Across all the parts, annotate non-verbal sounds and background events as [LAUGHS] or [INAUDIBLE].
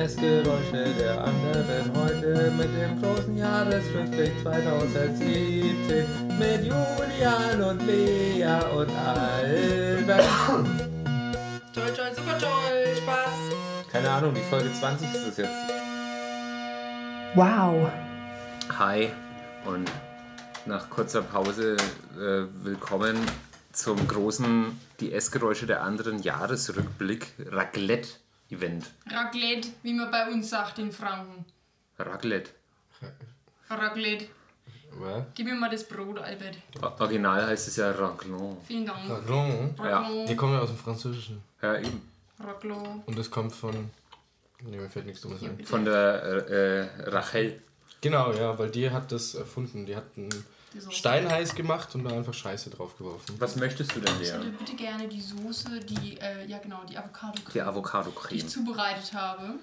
Essgeräusche der anderen heute mit dem großen Jahresrückblick 2017 mit Julian und Lea und Albert. Toll, toll, super toll. Spaß. Keine Ahnung, die Folge 20 ist es jetzt. Wow. Hi und nach kurzer Pause äh, willkommen zum großen Die Essgeräusche der anderen Jahresrückblick Raclette-Event. Raclette, wie man bei uns sagt in Franken. Raclette. Raclette. Was? Gib mir mal das Brot, Albert. Original heißt es ja Raclon. Vielen Dank. Raclon? Ja. Die kommen ja aus dem Französischen. Ja, eben. Raclon. Und das kommt von. Nee, mir fällt nichts Dummes ein. Von der äh, äh, Rachel. Genau, ja, weil die hat das erfunden. Die hat einen Die Soße. Stein heiß gemacht und da einfach Scheiße draufgeworfen. Was möchtest du denn, Ich hätte bitte gerne die Soße, die, äh, ja genau, die avocado Die die ich Avocado-Creme. zubereitet habe.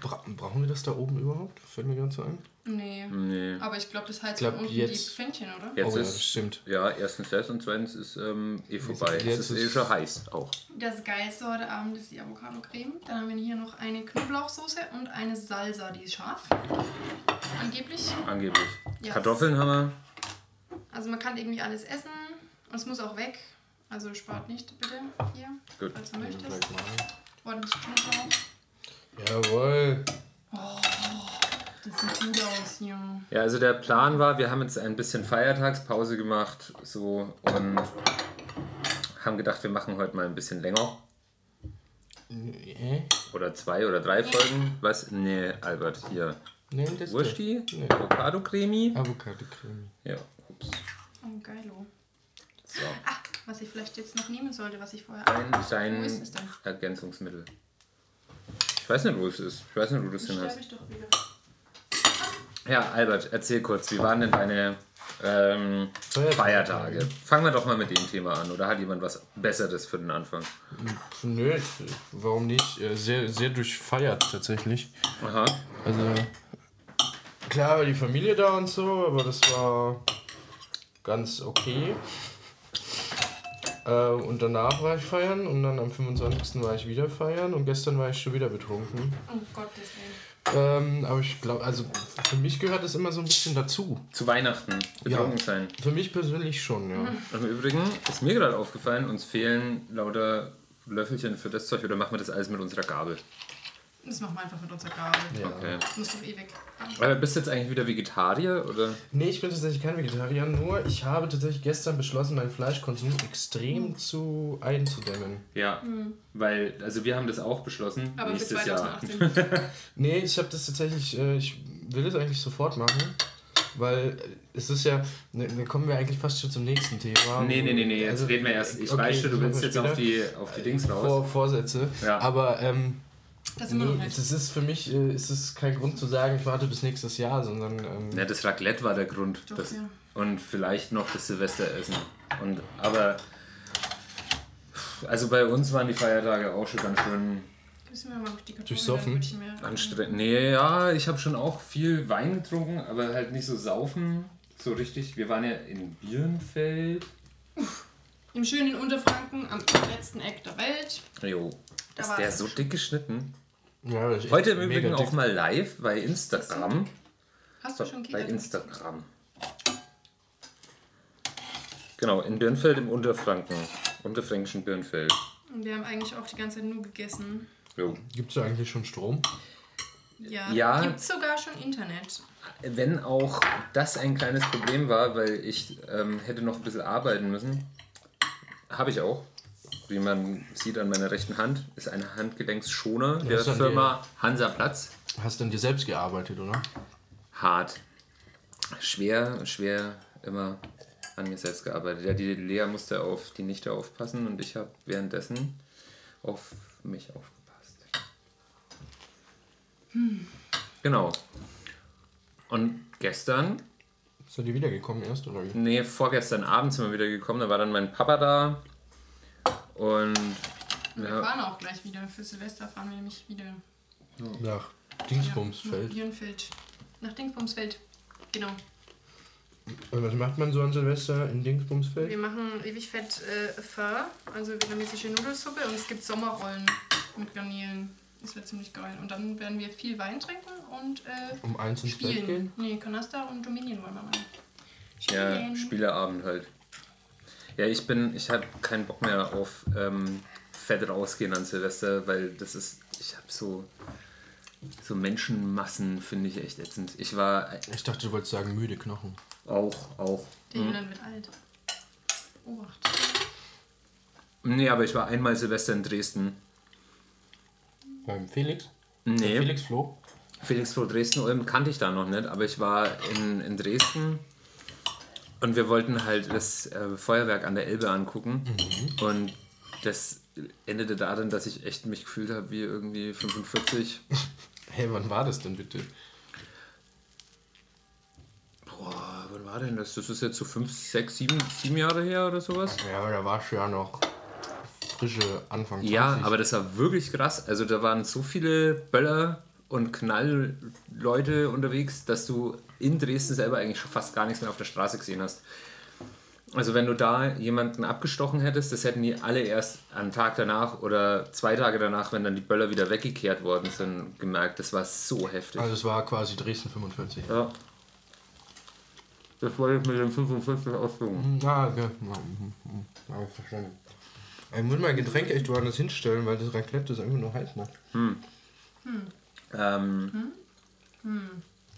Bra brauchen wir das da oben überhaupt? Fällt mir gerade so ein. Nee. Nee. Aber ich glaube, das heizt glaub, von unten jetzt- die Pfännchen, oder? Jetzt oh ja, das ist, stimmt. ja, erstens das und zweitens ist ähm, eh vorbei. Jetzt es ist, ist- eh schon heiß auch. Das Geilste heute Abend ist die Avocado-Creme. Dann haben wir hier noch eine Knoblauchsoße und eine Salsa, die ist scharf. Angeblich. Angeblich. Yes. Kartoffeln haben wir. Also man kann irgendwie alles essen und es muss auch weg. Also spart nicht bitte hier, Gut. falls du möchtest. Ordentlich Knoblauch. Jawohl. Das sieht gut aus hier. Ja, also der Plan war, wir haben jetzt ein bisschen Feiertagspause gemacht so und haben gedacht, wir machen heute mal ein bisschen länger. Nee. Oder zwei oder drei Folgen. Was? Nee, Albert, hier. Nee, das Wursti? Nee. Avocado-Cremi? Avocado-Creme. Ja, ups. Oh, geilo. So. Ah, was ich vielleicht jetzt noch nehmen sollte, was ich vorher... Dein, Wo dein ist es denn? Ergänzungsmittel. Ich weiß nicht, wo es ist. Ich weiß nicht, wo du es hin hast. ich doch wieder. Ja, Albert, erzähl kurz, wie waren denn deine ähm, Feiertage. Feiertage? Fangen wir doch mal mit dem Thema an. Oder hat jemand was Besseres für den Anfang? Nö, warum nicht? Äh, Sehr, sehr durchfeiert tatsächlich. Aha. Also, klar war die Familie da und so, aber das war ganz okay. Äh, und danach war ich feiern und dann am 25. war ich wieder feiern und gestern war ich schon wieder betrunken. Oh Gottes Willen. Ähm, aber ich glaube, also für mich gehört das immer so ein bisschen dazu. Zu Weihnachten betrunken Ja. sein. Für mich persönlich schon, ja. Im Übrigen ist mir gerade aufgefallen, uns fehlen lauter Löffelchen für das Zeug oder machen wir das alles mit unserer Gabel? Das machen wir einfach mit unserer Gabel. ja. Okay. Das muss doch eh weg. Aber bist du jetzt eigentlich wieder Vegetarier oder? Nee, ich bin tatsächlich kein Vegetarier, nur ich habe tatsächlich gestern beschlossen, meinen Fleischkonsum extrem zu einzudämmen. Ja, weil, also wir haben das auch beschlossen. Aber nächstes Jahr. 2018. [LAUGHS] Nee, ich habe das tatsächlich, äh, ich will es eigentlich sofort machen, weil es ist ja, ne, dann kommen wir eigentlich fast schon zum nächsten Thema. Nee, nee, nee, nee, jetzt Also, reden wir erst. Ich okay, weiß schon, du das willst jetzt auf die, auf die Dings raus. Vor, Vorsätze, Ja. aber ähm, Das nee, es ist für mich, äh, es ist kein Grund zu sagen, ich warte bis nächstes Jahr, sondern ähm, Ja, das Raclette war der Grund. Doch, das, ja. Und vielleicht noch das Silvesteressen. Und, aber, also bei uns waren die Feiertage auch schon ganz schön Müssen wir mal die Kartoffeln Durchsoffen? anstrengend. Nee, ja, ich habe schon auch viel Wein getrunken, aber halt nicht so saufen. So richtig. Wir waren ja in Birnfeld. Im schönen Unterfranken, am letzten Eck der Welt. Jo. Da Ist der so dick geschnitten? Ja, das ist Heute im Übrigen auch mal live bei Instagram. Hast du schon Bei? Instagram. Genau, in Birnfeld im Unterfranken. Unterfränkischen Birnfeld. Und wir haben eigentlich auch die ganze Zeit nur gegessen. Jo. Gibt es da eigentlich schon Strom? Ja. Ja. Gibt sogar schon Internet. Wenn auch das ein kleines Problem war, weil ich ähm, hätte noch ein bisschen arbeiten müssen. Habe ich auch. Wie man sieht an meiner rechten Hand, ist ein Handgelenksschoner der Firma Hansaplatz. Hast du an dir selbst gearbeitet, oder? Hart. Schwer, schwer immer an mir selbst gearbeitet. Ja, die Lea musste auf die Nichte aufpassen und ich habe währenddessen auf mich aufgepasst. Genau. Und gestern Ist er dir wiedergekommen erst, oder wie? Nee, vorgestern Abend sind wir wieder gekommen. Da war dann mein Papa da. Und Und wir Ja. fahren auch gleich wieder. Für Silvester fahren wir nämlich wieder. Nach Ja, Dingsbumsfeld. nach Birnfeld. Nach Dingsbumsfeld. Genau. Und was macht man so an Silvester in Dingsbumsfeld? Wir machen ewig fett äh, Pho, also vietnamesische Nudelsuppe und es gibt Sommerrollen mit Garnelen. Das wäre ziemlich geil. Und dann werden wir viel Wein trinken und äh, Um eins ins Bett spielen. gehen? Nee, Canasta und Dominion wollen wir machen. Ja, Spielen. Spieleabend halt. Ja, ich bin, ich habe keinen Bock mehr auf ähm, fett rausgehen an Silvester, weil das ist, ich habe so, so Menschenmassen finde ich echt ätzend. Ich war Ich dachte, du wolltest sagen müde Knochen. auch, auch. Der Julian wird alt. Obacht. Nee, aber ich war einmal Silvester in Dresden. Beim Felix? Nee. Felix Flo? Felix vor Dresden Ulm kannte ich da noch nicht, aber ich war in, in Dresden und wir wollten halt das äh, Feuerwerk an der Elbe angucken und das endete darin, dass ich echt mich gefühlt habe wie irgendwie 45. [LAUGHS] Hey, wann war das denn bitte? Boah, wann war denn das? Das ist jetzt so 5, 6, 7, 7 Jahre her oder sowas? Ja, aber da warst du ja noch frische Anfang 20. Ja, aber das war wirklich krass. Also da waren so viele Böller und Knallleute unterwegs, dass du in Dresden selber eigentlich schon fast gar nichts mehr auf der Straße gesehen hast. Also wenn du da jemanden abgestochen hättest, das hätten die alle erst am Tag danach oder zwei Tage danach, wenn dann die Böller wieder weggekehrt worden sind, gemerkt. Das war so heftig. Also es war quasi Dresden 45. Ja. Das wollte ich mit dem 55 ausdrücken. Ah, okay. Ja, mhm, mhm. Ja, ich verstanden. Ich muss mein Getränk echt woanders hinstellen, weil das Raclette ist einfach nur heiß macht. Ähm,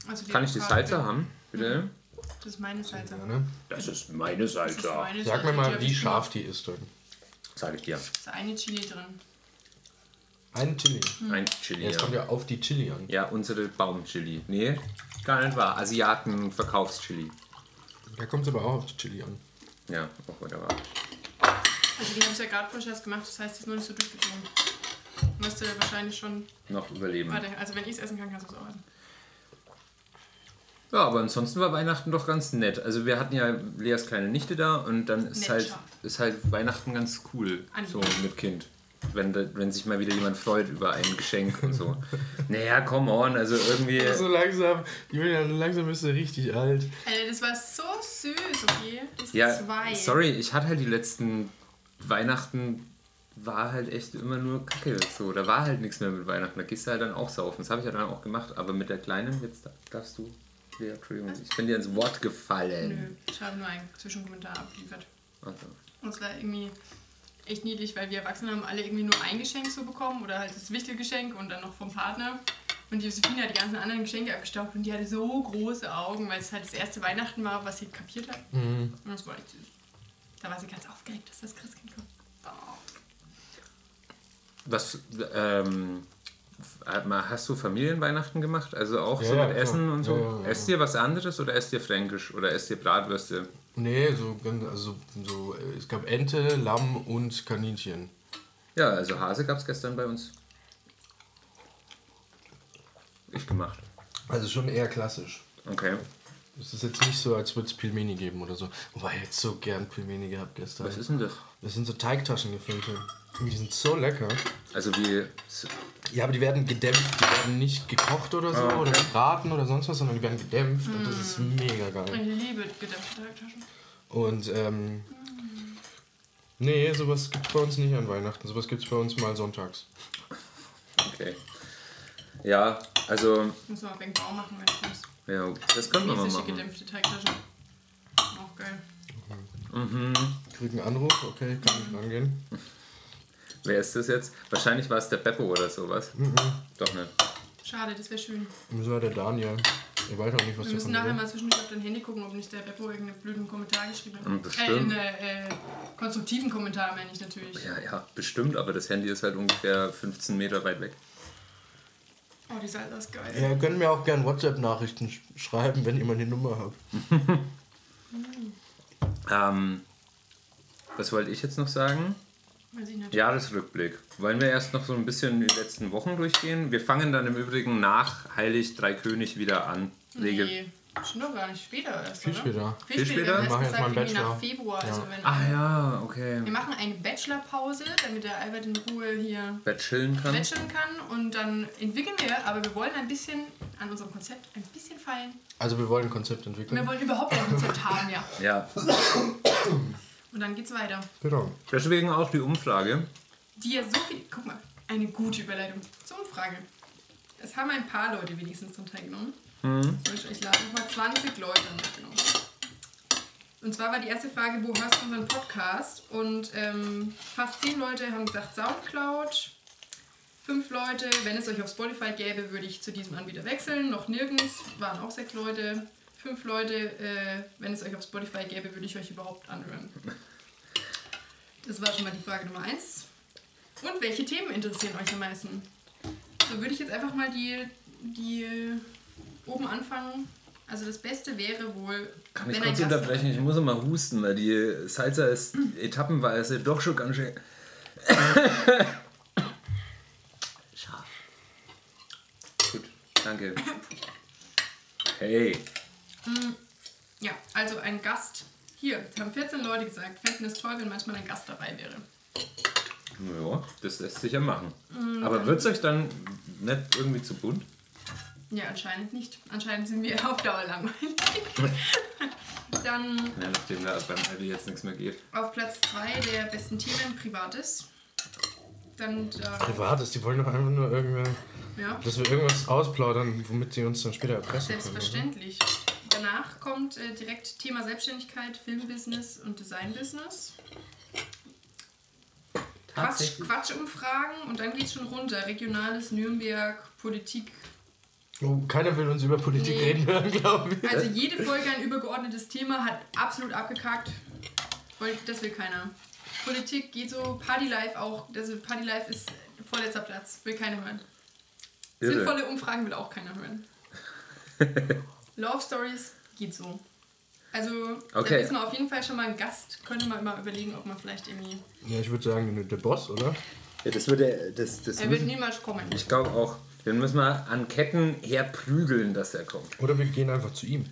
Also kann ich die Salsa haben, bitte? Das ist meine ne? Das ist meine meine Sag mir mal, wie scharf die ist dann. Sag ich dir. Da ist eine Chili drin. Ein Chili. Ein Chili. Jetzt Ja. kommt ja auf die Chili an. Ja, unsere Baumchili. Nee, gar nicht wahr. Asiaten Verkaufschili. Da kommt es aber auch auf die Chili an. Ja, auch wunderbar. Also die habe ich ja gerade frisch erst gemacht, das heißt, die ist noch nicht so durchgezogen. Müsste wahrscheinlich schon. Noch überleben. Warte, also wenn ich es essen kann, kannst du es auch essen. Ja, aber ansonsten war Weihnachten doch ganz nett. Also wir hatten ja Leas kleine Nichte da und dann ist Nett halt, ist halt Weihnachten ganz cool. So mit Kind. Wenn, wenn sich mal wieder jemand freut über ein Geschenk und so. [LAUGHS] naja, come on, also irgendwie. So langsam, Julian, so langsam bist du richtig alt. Alter, das war so süß, okay? Das Ja, zwei. sorry, ich hatte halt die letzten Weihnachten war halt echt immer nur Kacke. So, da war halt nichts mehr mit Weihnachten. Da gehst du halt dann auch saufen. Das habe ich ja dann auch gemacht. Aber mit der Kleinen, jetzt darfst du. Ja, Entschuldigung, ich bin dir ins Wort gefallen. Nö, ich habe nur einen Zwischenkommentar abgeliefert. Also, Und es war irgendwie echt niedlich, weil wir Erwachsene haben alle irgendwie nur ein Geschenk so bekommen oder halt das Wichtelgeschenk und dann noch vom Partner. Und die Josephine hat die ganzen anderen Geschenke abgestaubt und die hatte so große Augen, weil es halt das erste Weihnachten war, was sie kapiert hat. Mhm. Und das war echt süß. Da war sie ganz aufgeregt, dass das Christkind kommt. Was, ähm, hast du Familienweihnachten gemacht? Also auch so Ja, mit ja, Essen und so? Ja, ja. Esst ihr was anderes oder esst ihr Fränkisch oder esst ihr Bratwürste? Nee, so, also, so, es gab Ente, Lamm und Kaninchen. Ja, also Hase gab es gestern bei uns. Ich gemacht. Also schon eher klassisch. Okay. Es ist jetzt nicht so, als würde es Pilmeni geben oder so. Wobei ich jetzt so gern Pilmeni gehabt gestern. Was ist denn das? Das sind so Teigtaschengefüllte. Die sind so lecker. Also wie. Ja, aber die werden gedämpft. Die werden nicht gekocht oder so Ah, okay. oder gebraten oder sonst was, sondern die werden gedämpft und das ist mega geil. Ich liebe gedämpfte Teigtaschen. Und ähm, nee, sowas gibt's bei uns nicht an Weihnachten. Sowas gibt's bei uns mal sonntags. Okay. Ja, also. Muss man auf einen Bau machen, wenn ich muss. Ja, das können wir mal machen. gedämpfte Teigtasche. Auch geil. Mhm. Ich krieg einen Anruf, okay, kann ich rangehen. Wer ist das jetzt? Wahrscheinlich war es der Beppo oder sowas. Mhm. Doch nicht. Schade, das wäre schön. Das war der Daniel. Ich weiß auch nicht, was Wir müssen nachher mal zwischendurch auf dein Handy gucken, ob nicht der Beppo irgendeinen blöden Kommentar geschrieben hat. Bestimmt. Äh, einen äh, konstruktiven Kommentar meine ich natürlich. Ja, ja, bestimmt, aber das Handy ist halt ungefähr 15 Meter weit weg. Oh, die Salsa ist geil. Ja, ihr könnt mir auch gern WhatsApp-Nachrichten sch schreiben, wenn ihr mal die Nummer habt. [LAUGHS] Ähm, was wollte ich jetzt noch sagen? Jahresrückblick. Wollen wir erst noch so ein bisschen die letzten Wochen durchgehen? Wir fangen dann im Übrigen nach Heilig Drei König wieder an. Nee, schon noch gar nicht. Später erst, Viel oder? später. Viel Viel später. später? Wir Ich mach haben jetzt erst mal gesagt, einen irgendwie nach Bachelor. Februar. Also wenn Ah ja, okay. wir machen eine Bachelorpause, damit der Albert in Ruhe hier chillen kann. bacheln kann. Und dann entwickeln wir, aber wir wollen ein bisschen an unserem Konzept ein bisschen feilen. Also wir wollen ein Konzept Wir entwickeln. wollen überhaupt ein Konzept haben, ja. Ja, Und dann geht's weiter. Genau. deswegen auch die Umfrage. Die ja so viel. Guck mal, eine gute Überleitung zur Umfrage. Frage. Es haben ein paar Leute wenigstens dran teilgenommen. Mhm. Ich, lade nochmal 20 Leute an teilgenommen. Und zwar war die erste Frage, wo hörst du unseren Podcast? Und ähm, fast 10 Leute haben gesagt Soundcloud. Fünf Leute, wenn es euch auf Spotify gäbe, würde ich zu diesem Anbieter wechseln. Noch nirgends, waren auch sechs Leute. Fünf Leute, äh, wenn es euch auf Spotify gäbe, würde ich euch überhaupt anhören. Das war schon mal die Frage Nummer eins. Und welche Themen interessieren euch am meisten? So würde ich jetzt einfach mal die, die oben anfangen. Also das Beste wäre wohl, Kann ich kurz unterbrechen? Ich muss noch mal husten, weil die Salsa ist etappenweise doch schon ganz schön. [COUGHS] Scharf. Gut, danke. Hey, Ja, also ein Gast. Hier, es haben 14 Leute gesagt, fänden es toll, wenn manchmal ein Gast dabei wäre. ja, das lässt sich ja machen. Mhm. Aber wird es euch dann nicht irgendwie zu bunt? Ja, anscheinend nicht. Anscheinend sind wir [LAUGHS] auf Dauer langweilig. [LAUGHS] Dann Ja, nachdem da beim Aldi jetzt nichts mehr geht. auf Platz 2 der besten Themen Privates. Dann da, Privates, die wollen doch einfach nur irgendwie, ja, dass wir irgendwas ausplaudern, womit sie uns dann später erpressen können. selbstverständlich. Danach kommt äh, direkt Thema Selbstständigkeit, Filmbusiness und Designbusiness. Quatsch, Quatschumfragen und dann geht's schon runter. Regionales, Nürnberg, Politik. Oh, keiner will uns über Politik Nee. reden hören, glaube ich. Also jede Folge ein übergeordnetes Thema hat absolut abgekackt. Das will keiner. Politik geht so, Party Life auch. Also Party Life ist vorletzter Platz, will keiner hören. Irre. Sinnvolle Umfragen will auch keiner hören. [LAUGHS] Love Stories geht so. Also, da Okay. wissen wir auf jeden Fall schon mal einen Gast. Könnte man mal überlegen, ob man vielleicht irgendwie. Ja, ich würde sagen, der Boss, oder? Ja, das würde. Das, das Er wird müssen, niemals kommen. ich glaube auch. Den müssen wir an Ketten herprügeln, dass er kommt. Oder wir gehen einfach zu ihm.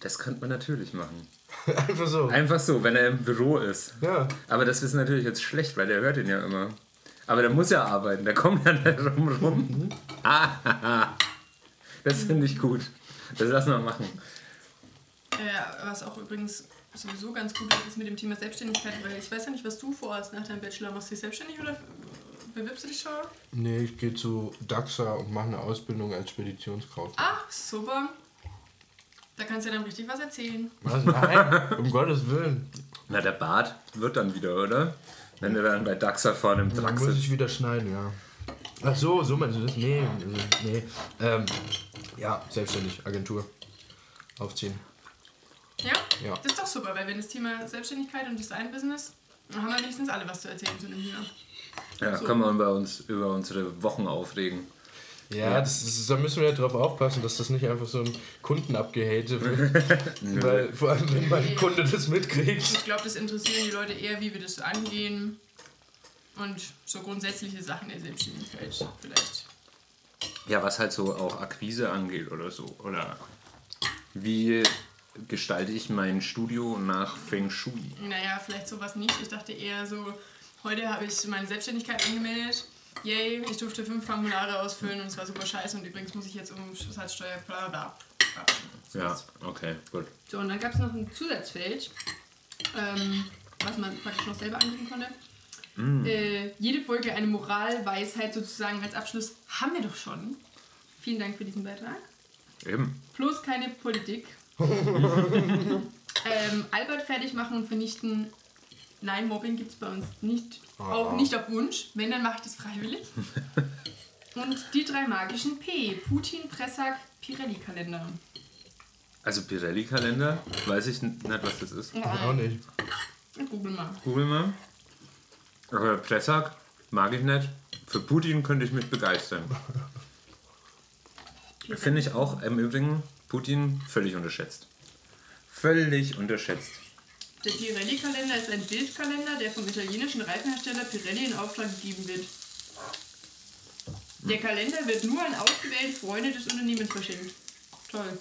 Das könnte man natürlich machen. [LAUGHS] einfach so. Einfach so, wenn er im Büro ist. Ja. Aber das ist natürlich jetzt schlecht, weil der hört ihn ja immer. Aber der muss ja arbeiten, der kommt ja nicht rum rum. [LAUGHS] Ah, das finde ich gut. Das lassen wir machen. Äh, was auch übrigens sowieso ganz gut ist mit dem Thema Selbstständigkeit, weil ich weiß ja nicht, was du vorhast nach deinem Bachelor. Machst du dich selbstständig oder bewirbst du dich schon? Nee, ich gehe zu DAXA und mache eine Ausbildung als Speditionskaufmann. Ach, super. Da kannst du ja dann richtig was erzählen. Was? Nein, [LAUGHS] um Gottes Willen. Na, der Bart wird dann wieder, oder? Wenn du dann bei Daxa vorne im Dann Truck muss ich wieder schneiden, ja. Ach so, so meinst du das? Nee, nee. Ähm, ja, selbstständig, Agentur. Aufziehen. Ja? Ja. Das ist doch super, weil wenn das Thema Selbstständigkeit und Design-Business, dann haben wir wenigstens alle was zu erzählen zu dem Thema. Ja, können wir über, uns, über unsere Wochen aufregen. Ja, das ist, da müssen wir ja drauf aufpassen, dass das nicht einfach so ein Kundenabgehate wird. [LAUGHS] Weil vor allem, wenn mein Kunde das mitkriegt. Ich glaube, das interessieren die Leute eher, wie wir das angehen und so grundsätzliche Sachen der Selbstständigkeit vielleicht. Ja, was halt so auch Akquise angeht oder so. Oder wie gestalte ich mein Studio nach Feng Shui? Naja, vielleicht sowas nicht. Ich dachte eher so, heute habe ich meine Selbstständigkeit angemeldet. Yay, ich durfte fünf Formulare ausfüllen und es war super scheiße und übrigens muss ich jetzt um Umsatzsteuer bla bla. Ja, okay, gut. So, und dann gab es noch ein Zusatzfeld, ähm, was man praktisch noch selber angeben konnte. Äh, jede Folge eine Moralweisheit sozusagen als Abschluss haben wir doch schon. Vielen Dank für diesen Beitrag. Eben. Bloß keine Politik. [LAUGHS] ähm, Albert fertig machen und vernichten. Nein, Mobbing gibt es bei uns nicht. Auch nicht auf Wunsch. Wenn, dann mache ich das freiwillig. [LAUGHS] und die drei magischen P. Putin, Pressack, Pirelli-Kalender. Also Pirelli-Kalender, weiß ich nicht, was das ist. Auch nicht. Google mal. Google mal. Aber Pressack mag ich nicht. Für Putin könnte ich mich begeistern. Finde ich auch im Übrigen Putin völlig unterschätzt. Völlig unterschätzt. Der Pirelli-Kalender ist ein Bildkalender, der vom italienischen Reifenhersteller Pirelli in Auftrag gegeben wird. Der Kalender wird nur an ausgewählte Freunde des Unternehmens verschenkt. Toll.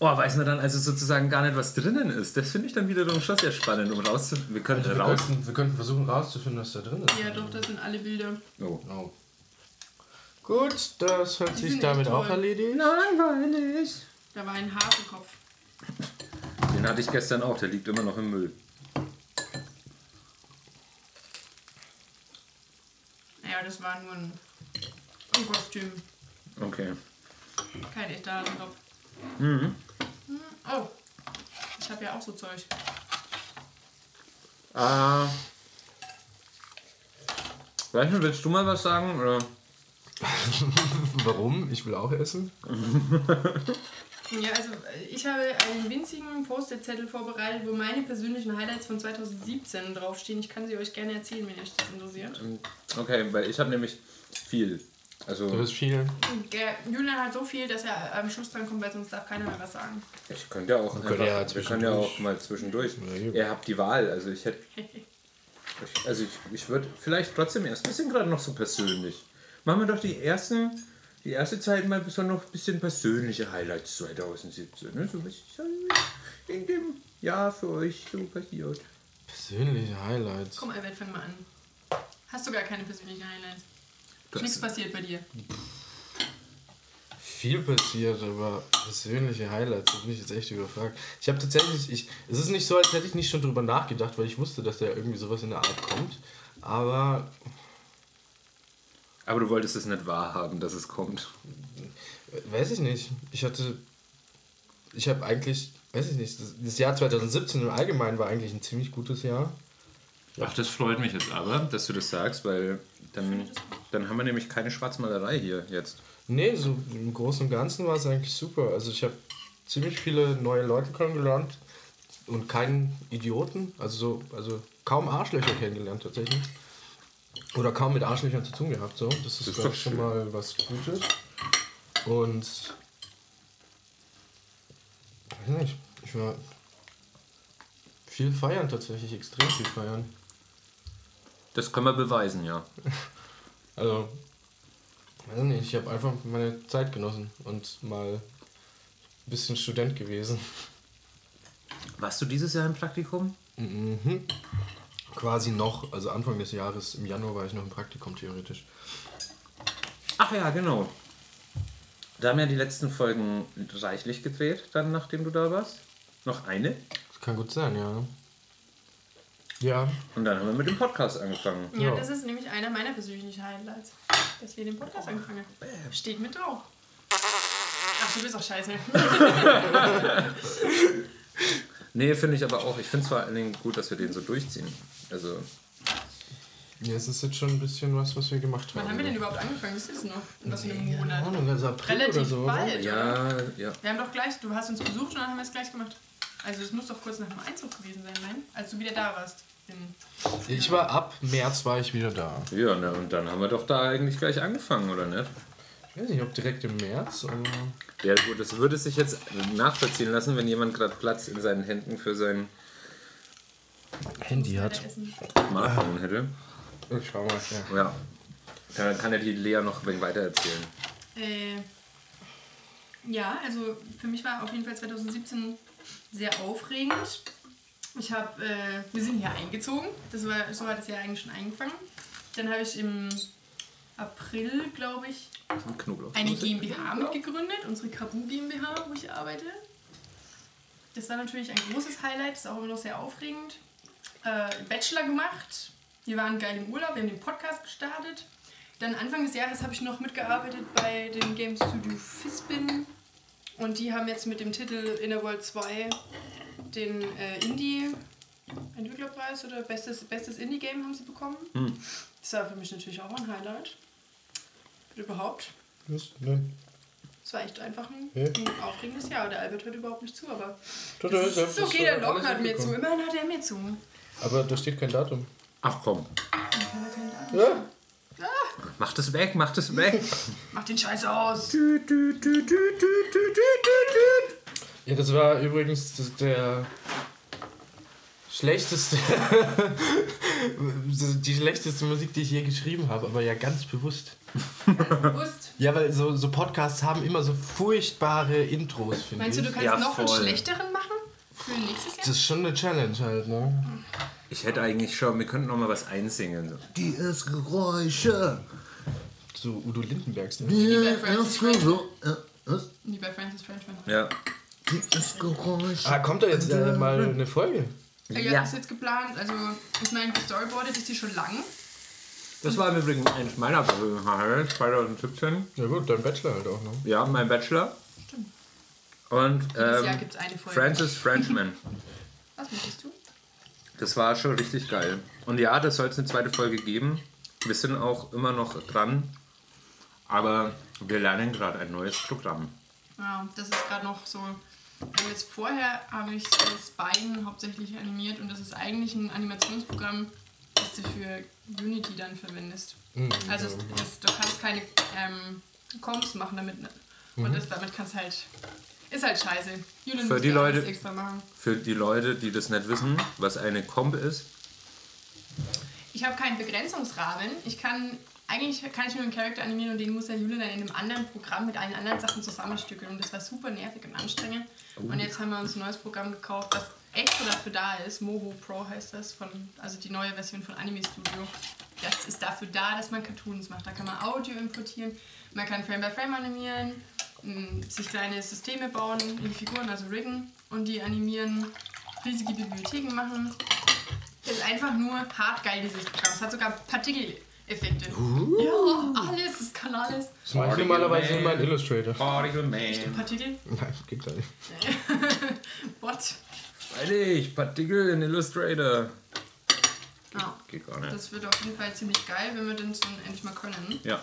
Oh, weiß man dann also sozusagen gar nicht, was drinnen ist. Das finde ich dann wiederum schon sehr spannend, um rauszufinden. Wir können Also wir, raus. könnten, wir könnten versuchen rauszufinden, was da drin ist. Ja, doch, das sind alle Bilder. Oh. Oh. Gut, das hat Die sich damit auch erledigt. Langweilig. Da war ein Hafenkopf. Den hatte ich gestern auch, der liegt immer noch im Müll. Naja, das war nur ein Ein Kostüm. Okay. Kein echter Hasenkopf. Mhm. Hm, Oh. Ich habe ja auch so Zeug. Ah. Weißt du, willst du mal was sagen? Oder? [LAUGHS] Warum? Ich will auch essen. [LAUGHS] Ja, also äh, ich habe einen winzigen Post-it-Zettel vorbereitet, wo meine persönlichen Highlights von 2017 draufstehen. Ich kann sie euch gerne erzählen, wenn euch das interessiert. Okay, weil ich habe nämlich viel. Du Also, Hm. hast viel. Der Julian hat so viel, dass er am Schluss dran kommt, weil sonst darf keiner mehr was sagen. ich könnte ja auch Wir einfach, können ja wir können ja auch mal zwischendurch. Ja. Ihr habt die Wahl, also ich hätte. [LAUGHS] Ich, also ich, ich würde vielleicht trotzdem erst ein bisschen gerade noch so persönlich. Machen wir doch die ersten, die erste Zeit mal bis noch ein bisschen persönliche Highlights 2017. Ne? So was ist in dem Jahr für euch so passiert. Persönliche Highlights. Komm, Albert, fang mal an. Hast du gar keine persönlichen Highlights? Das- Nichts passiert bei dir. Viel passiert, aber persönliche Highlights, da bin ich jetzt echt überfragt. Ich habe tatsächlich, ich, es ist nicht so, als hätte ich nicht schon drüber nachgedacht, weil ich wusste, dass da irgendwie sowas in der Art kommt. Aber Aber du wolltest es nicht wahrhaben, dass es kommt. weiß ich nicht. Ich hatte, ich habe eigentlich, weiß ich nicht, das, das Jahr 2017 im Allgemeinen war eigentlich ein ziemlich gutes Jahr. Ach, das freut mich jetzt aber, dass du das sagst, weil dann, dann haben wir nämlich keine Schwarzmalerei hier jetzt. Nee, so im Großen und Ganzen war es eigentlich super. Also ich habe ziemlich viele neue Leute kennengelernt und keinen Idioten, also so, also kaum Arschlöcher kennengelernt tatsächlich. Oder kaum mit Arschlöchern zu tun gehabt, so. Das ist, ist doch ich, schon mal was Gutes. Und weiß nicht, ich war viel feiern tatsächlich, extrem viel feiern. Das können wir beweisen, ja. [LAUGHS] Also, weiß nicht, ich habe einfach meine Zeit genossen und mal ein bisschen Student gewesen. Warst du dieses Jahr im Praktikum? Mhm. Quasi noch, also Anfang des Jahres, im Januar war ich noch im Praktikum theoretisch. Ach ja, genau. Da haben ja die letzten Folgen reichlich gedreht, dann nachdem du da warst. Noch eine. Das kann gut sein, ja. Ja, Und dann haben wir mit dem Podcast angefangen. Ja, Ja. das ist nämlich einer meiner persönlichen Highlights. Dass wir den Podcast angefangen haben. Steht mit drauf. Ach, du bist auch scheiße. [LAUGHS] [LAUGHS] Nee, finde ich aber auch. Ich finde es vor allen Dingen gut, dass wir den so durchziehen. Also, ja, es ist jetzt schon ein bisschen was, was wir gemacht haben. Wann haben wir denn überhaupt angefangen? Wisst ihr das noch? In was für einem Monat? Ahnung, also April oder Relativ so. bald. ja, ja. Wir haben doch gleich, du hast uns besucht und dann haben wir es gleich gemacht. Also es muss doch kurz nach dem Einzug gewesen sein, nein? Als du wieder da warst. Ich war ab März war ich wieder da. Ja, ne, und dann haben wir doch da eigentlich gleich angefangen, oder nicht? Ich weiß nicht, ob direkt im März. Ja, gut, das würde sich jetzt nachvollziehen lassen, wenn jemand gerade Platz in seinen Händen für sein Handy Essen. Smartphone hätte. Ich schau mal, ja. Ja. Dann kann ja die Lea noch ein wenig weiter erzählen. Äh, ja, also für mich war auf jeden Fall 2017 sehr aufregend. Ich habe, äh, wir sind hier eingezogen. Das war, so hat es ja eigentlich schon angefangen. Dann habe ich im April, glaube ich, Knoblauch. eine GmbH mitgegründet, unsere Kabu GmbH, wo ich arbeite. Das war natürlich ein großes Highlight, ist auch immer noch sehr aufregend. Äh, Bachelor gemacht, wir waren geil im Urlaub, wir haben den Podcast gestartet. Dann Anfang des Jahres habe ich noch mitgearbeitet bei dem Game Studio Fispin. Und die haben jetzt mit dem Titel Inner World 2 den äh, Indie-Entwicklerpreis oder bestes, bestes Indie-Game haben sie bekommen. Das war für mich natürlich auch ein Highlight. Überhaupt. Was? Nein. Es war echt einfach ein, Ja. ein aufregendes Jahr. Der Albert hört überhaupt nicht zu, aber das doch, ist das okay, der alles Lock hört mir zu. Immerhin hört er mir zu. Aber da steht kein Datum. Ach komm. Ja? Mach das weg, mach das weg. [LAUGHS] Mach den Scheiß aus. Ja, das war übrigens das- der schlechteste, [LAUGHS] die schlechteste Musik, die ich je geschrieben habe, aber ja ganz bewusst. Bewusst. Ja, weil so, so Podcasts haben immer so furchtbare Intros, finde Meinst ich. du, du kannst Ja, noch einen voll. schlechteren machen? Für nächstes Jahr? das ist schon eine Challenge halt, ne? Ich hätte eigentlich schon, wir könnten noch mal was einsingen. So. Die ist Geräusche. So Udo Lindenbergs. Ne? Wie bei Francis Frenchman. so. Ja, was? Wie bei Francis Frenchman. Ja. Die ist Geräusche. Ah, kommt da jetzt äh, mal eine Folge? Ja, Ja. das ist jetzt geplant. Also, ich meine, gestoryboardet ist die schon lang. Das war im Übrigen eines meiner Highlights 2017. Ja gut, dein Bachelor halt auch, ne? Ja, mein Bachelor. Stimmt. Und Jahr ähm, gibt es eine Folge. Francis Frenchman. [LAUGHS] Was möchtest du? Das war schon richtig geil. Und ja, das soll es eine zweite Folge geben. Wir sind auch immer noch dran. Aber wir lernen gerade ein neues Programm. Ja, das ist gerade noch so. Wir haben jetzt vorher habe ich das Bein hauptsächlich animiert und das ist eigentlich ein Animationsprogramm, das du für Unity dann verwendest. Mhm, Also es, es, du kannst keine ähm, Comps machen damit. ne? Und das, damit kannst halt. Ist halt scheiße. Julian Für die ja Leute- extra machen. Für die Leute, die das nicht wissen, was eine Comp ist. Ich habe keinen Begrenzungsrahmen. Ich kann eigentlich kann ich nur einen Charakter animieren und den muss der Julian dann in einem anderen Programm mit allen anderen Sachen zusammenstückeln. Und das war super nervig und anstrengend. Und jetzt haben wir uns ein neues Programm gekauft, das extra dafür da ist. Moho Pro heißt das, von, also die neue Version von Anime Studio. Das ist dafür da, dass man Cartoons macht. Da kann man Audio importieren, man kann Frame by Frame animieren, sich kleine Systeme bauen in die Figuren, also riggen und die animieren, riesige Bibliotheken machen. Das ist einfach nur hart geil, dieses Programm. Es hat sogar Partikeleffekte. Ja, alles, es kann alles. Das mache ich normalerweise immer in Illustrator. Particle Echte Man. Partikel? Nein, das geht gar nicht. [LAUGHS] What? Freilich, Partikel in Illustrator. Ja, Geht gar nicht. das wird auf jeden Fall ziemlich geil, wenn wir das dann endlich mal können. Ja.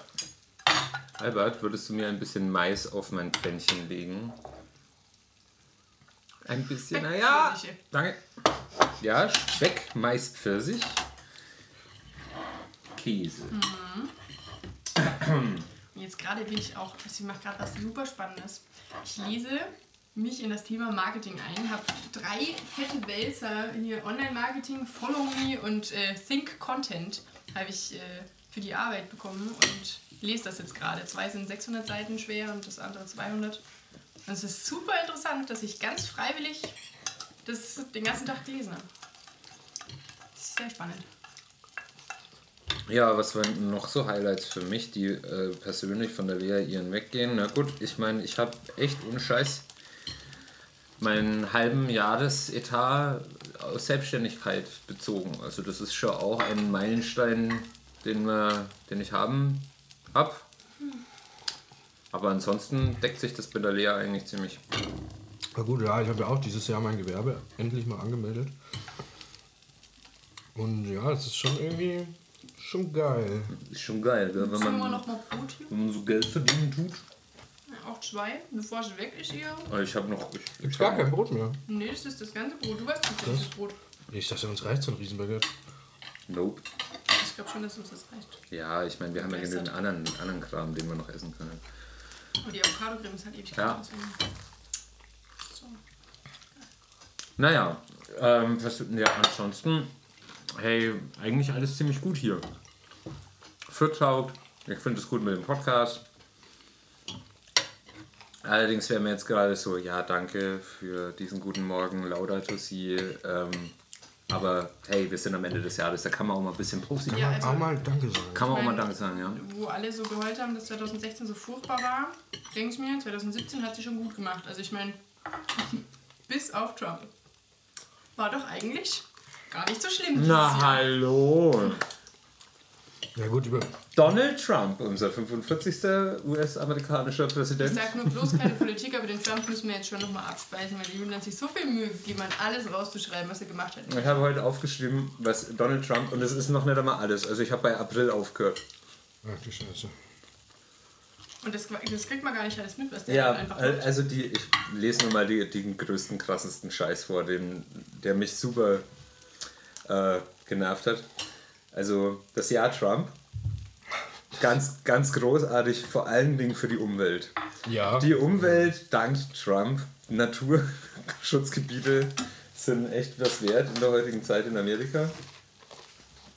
Albert, würdest du mir ein bisschen Mais auf mein Pfännchen legen? Ein bisschen, naja. Danke. Ja, Speck, Mais, Pfirsich. Käse. Jetzt gerade bin ich auch, ich mache gerade was super Spannendes. Ich lese mich in das Thema Marketing ein, habe drei fette Wälzer hier Online-Marketing, Follow Me und äh, Think Content habe ich äh, für die Arbeit bekommen und lese das jetzt gerade. Zwei sind 600 Seiten schwer und das andere 200. Und es ist super interessant, dass ich ganz freiwillig das den ganzen Tag gelesen habe. Das ist sehr spannend. Ja, was waren noch so Highlights für mich, die äh, persönlich von der Lea ihren weggehen? Na gut, ich meine, ich habe echt ohne Scheiß meinen halben Jahresetat aus Selbstständigkeit bezogen. Also das ist schon auch ein Meilenstein, den, wir, den ich haben hab. Aber ansonsten deckt sich das bei der Lea eigentlich ziemlich. Na gut, ja, ich habe ja auch dieses Jahr mein Gewerbe endlich mal angemeldet. Und ja, es ist schon irgendwie schon geil. Ist schon geil, gell? wenn man, noch mal Brot hier? wenn man so Geld verdienen tut. Auch zwei, bevor sie weg ist hier. Aber Ich habe noch. Ich, Gibt's ich gar hab kein noch- Brot mehr. Nee, das ist das ganze Brot. Du weißt nicht, das ist Brot. Ich dachte, uns reicht so ein Riesenbaguette. Nope. Ich glaube schon, dass uns das reicht. Ja, ich meine, wir haben ja genügend anderen, anderen Kram, den wir noch essen können. Und die Avocado-Creme ist halt ewig Ja. deswegen- So. Naja, ähm, was, ja, ansonsten, hey, eigentlich alles ziemlich gut hier. Fürth taugt, ich finde es gut mit dem Podcast. Allerdings wäre mir jetzt gerade so, ja, danke für diesen guten Morgen, Laudato Si. Ähm, aber hey, wir sind am Ende des Jahres, da kann man auch mal ein bisschen positiv. Ja, Kann also- auch mal Danke sagen. Kann man auch mal Danke sagen, ja. Wo alle so geheult haben, dass 2016 so furchtbar war, denke ich mir, 2017 hat sie schon gut gemacht. Also ich meine, [LAUGHS] bis auf Trump. War doch eigentlich gar nicht so schlimm. Na, Jahr. hallo. Ja gut, über Donald Trump, unser 45. US-amerikanischer Ich Präsident. sag nur bloß keine Politik, aber den Trump müssen wir jetzt schon nochmal abspeisen, weil die Julian sich so viel Mühe gegeben hat, alles rauszuschreiben, was er gemacht hat. Ich habe heute aufgeschrieben, was Donald Trump, und es ist noch nicht einmal alles, also ich habe bei April aufgehört. Ach du Scheiße. Und das, das kriegt man gar nicht alles mit, was der Ja, einfach al- macht. also die, ich lese nur mal die, den größten, krassesten Scheiß vor, den, der mich super äh, genervt hat. Also das Jahr Trump, ganz, ganz großartig, vor allen Dingen für die Umwelt. Ja. Die Umwelt dank Trump, Naturschutzgebiete sind echt was wert in der heutigen Zeit in Amerika.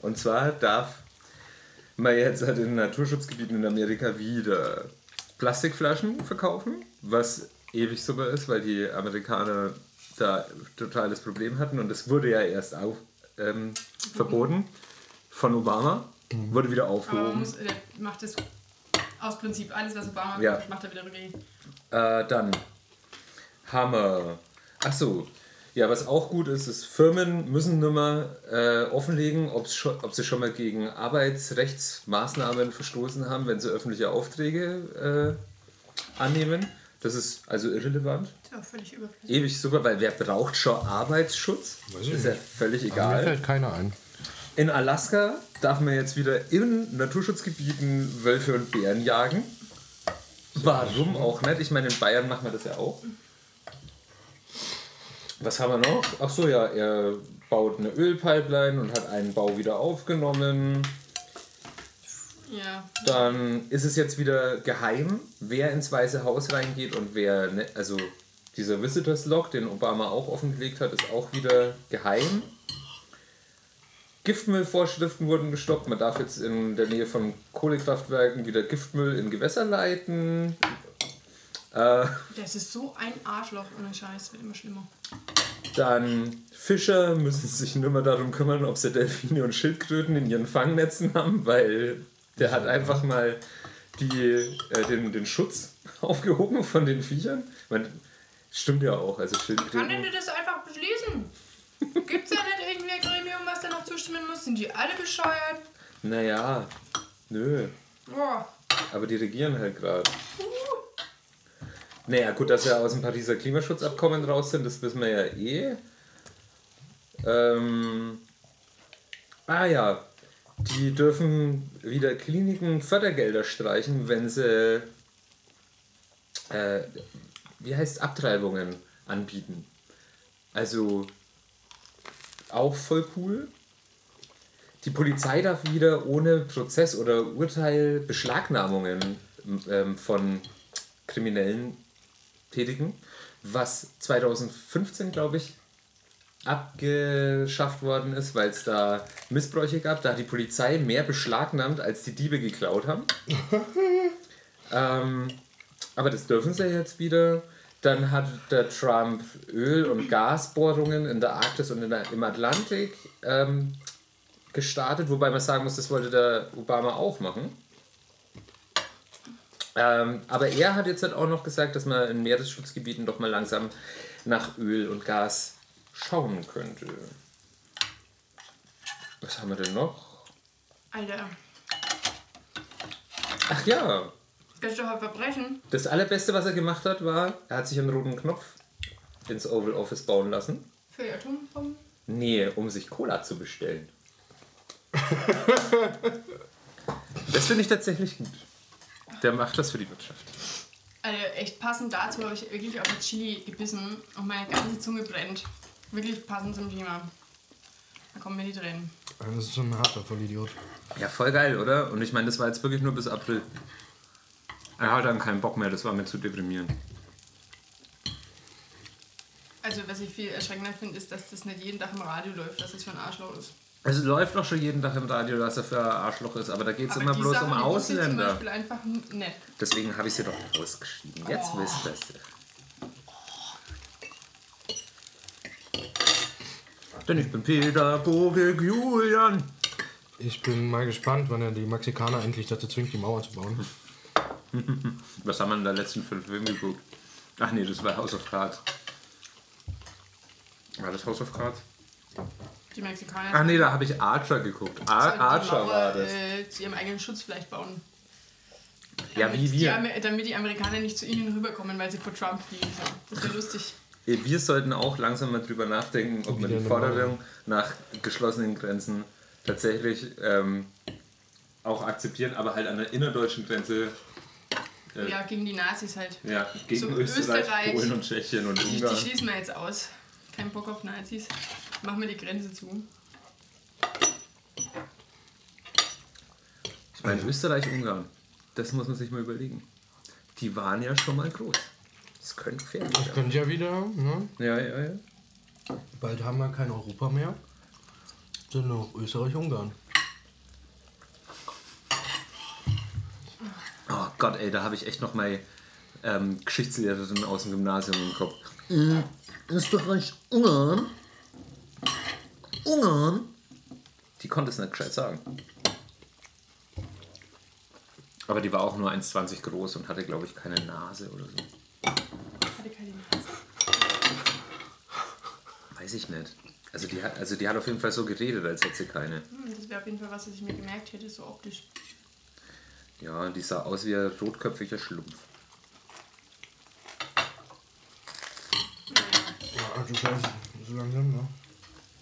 Und zwar darf man jetzt halt in Naturschutzgebieten in Amerika wieder Plastikflaschen verkaufen, was ewig super ist, weil die Amerikaner da totales Problem hatten und es wurde ja erst auch ähm, verboten von Obama, wurde wieder Aber man aufgehoben. muss, der macht das aus Prinzip. Alles, was Obama Ja. macht, macht er wieder rückgängig. Äh, dann Hammer. Ach so. Ja, was auch gut ist, ist, Firmen müssen nur mal äh, offenlegen, schon, ob sie schon mal gegen Arbeitsrechtsmaßnahmen verstoßen haben, wenn sie öffentliche Aufträge äh, annehmen. Das ist also irrelevant. Ja, völlig überflüssig. Ewig super, weil wer braucht schon Arbeitsschutz? Weiß ich ist ja nicht. völlig Mir egal. fällt keiner ein. In Alaska darf man jetzt wieder in Naturschutzgebieten Wölfe und Bären jagen. Warum auch nicht? Ich meine, in Bayern machen wir das ja auch. Was haben wir noch? Ach so, ja, er baut eine Ölpipeline und hat einen Bau wieder aufgenommen. Ja. Dann ist es jetzt wieder geheim, wer ins Weiße Haus reingeht und wer, ne, also dieser Visitors Log, den Obama auch offengelegt hat, ist auch wieder geheim. Giftmüllvorschriften wurden gestoppt. Man darf jetzt in der Nähe von Kohlekraftwerken wieder Giftmüll in Gewässer leiten. Äh, Das ist so ein Arschloch ohne Scheiß, wird immer schlimmer. Dann Fischer müssen sich nur mehr darum kümmern, ob sie Delfine und Schildkröten in ihren Fangnetzen haben, weil der hat einfach mal die, äh, den, den Schutz [LAUGHS] aufgehoben von den Viechern. Meine, stimmt ja auch. Also Kann Schildkröten. denn das einfach beschließen? [LAUGHS] Gibt's ja nicht irgendwie ein Gremium, was da noch zustimmen muss? Sind die alle bescheuert? Naja, nö. Boah. Aber die regieren halt gerade. Naja, gut, dass wir aus dem Pariser Klimaschutzabkommen raus sind, das wissen wir ja eh. Ähm, ah ja, die dürfen wieder Kliniken Fördergelder streichen, wenn sie, äh, wie heißt Abtreibungen anbieten. Also auch voll cool. Die Polizei darf wieder ohne Prozess oder Urteil Beschlagnahmungen ähm, von Kriminellen tätigen, was 2015, glaube ich, abgeschafft worden ist, weil es da Missbräuche gab. Da hat die Polizei mehr beschlagnahmt, als die Diebe geklaut haben. [LAUGHS] ähm, aber das dürfen sie jetzt wieder. Dann hat der Trump Öl- und Gasbohrungen in der Arktis und in der, im Atlantik ähm, gestartet, wobei man sagen muss, das wollte der Obama auch machen. Ähm, aber er hat jetzt halt auch noch gesagt, dass man in Meeresschutzgebieten doch mal langsam nach Öl und Gas schauen könnte. Was haben wir denn noch? Alter, Ach ja, das ist doch ein Verbrechen. das allerbeste, was er gemacht hat, war, er hat sich einen roten Knopf ins Oval Office bauen lassen. Für die Atombomben. Nee, um sich Cola zu bestellen. das finde ich tatsächlich gut. Der macht das für die Wirtschaft. Also echt passend dazu habe ich wirklich auf das Chili gebissen und meine ganze Zunge brennt. Wirklich passend zum Thema. Da kommen mir die Tränen. Das ist schon ein harter Vollidiot. Ja, voll geil, oder? Und ich meine, das war jetzt wirklich nur bis April. Er hat dann keinen Bock mehr, das war mir zu deprimierend. Also was ich viel erschreckender finde, ist, dass das nicht jeden Tag im Radio läuft, dass das für ein Arschloch ist. Es läuft doch schon jeden Tag im Radio, dass er für ein Arschloch ist, aber da geht es immer die bloß Sachen, um ich Zum Ausländer. Beispiel einfach nett. Deswegen habe ich sie doch ausgeschrieben. Jetzt Oh. wisst ihr es. Denn ich bin Pädagogik Julian. Ich bin mal gespannt, wann er die Mexikaner endlich dazu zwingt, die Mauer zu bauen. [LAUGHS] Was haben wir in der letzten fünf Filme geguckt? Ach nee, das war House of Cards. War das House of Cards? Die Mexikaner. Ach nee, da habe ich Archer geguckt. Ar die Archer Mauer, war das. Äh, zu ihrem eigenen Schutz vielleicht bauen. Ja, damit wie Die, wir. Amer- damit die Amerikaner nicht zu ihnen rüberkommen, weil sie vor Trump fliegen. Das wäre lustig. Wir sollten auch langsam mal drüber nachdenken, ob man die Forderung nach geschlossenen Grenzen tatsächlich ähm, auch akzeptieren, aber halt an der innerdeutschen Grenze äh, Ja, gegen die Nazis halt. ja, gegen So Österreich, Österreich. Polen und Tschechien und Die, die Ungarn. schließen wir jetzt aus. Kein Bock auf Nazis. Machen wir die Grenze zu. Ich meine, Österreich, Ungarn, das muss man sich mal überlegen. Die waren ja schon mal groß. Das könnte gefährlich Das werden. könnte ja wieder, ne? Ja, ja, ja. Bald haben wir kein Europa mehr. Sind noch Österreich, Ungarn. Oh Gott, ey, da habe ich echt noch mal ähm, Geschichtslehrerin aus dem Gymnasium im Kopf. Äh, Österreich, Ungarn? Ungarn? Die konnte es nicht gescheit sagen. Aber die war auch nur 1,20 groß und hatte, glaube ich, keine Nase oder so. Hatte keine Nase. Weiß ich nicht. Also die, hat, also die hat auf jeden Fall so geredet, als hätte sie keine. Hm, das wäre auf jeden Fall was, was ich mir gemerkt hätte, so optisch. Ja, die sah aus wie ein rotköpfiger Schlumpf. Ja, du kannst so langsam, ne?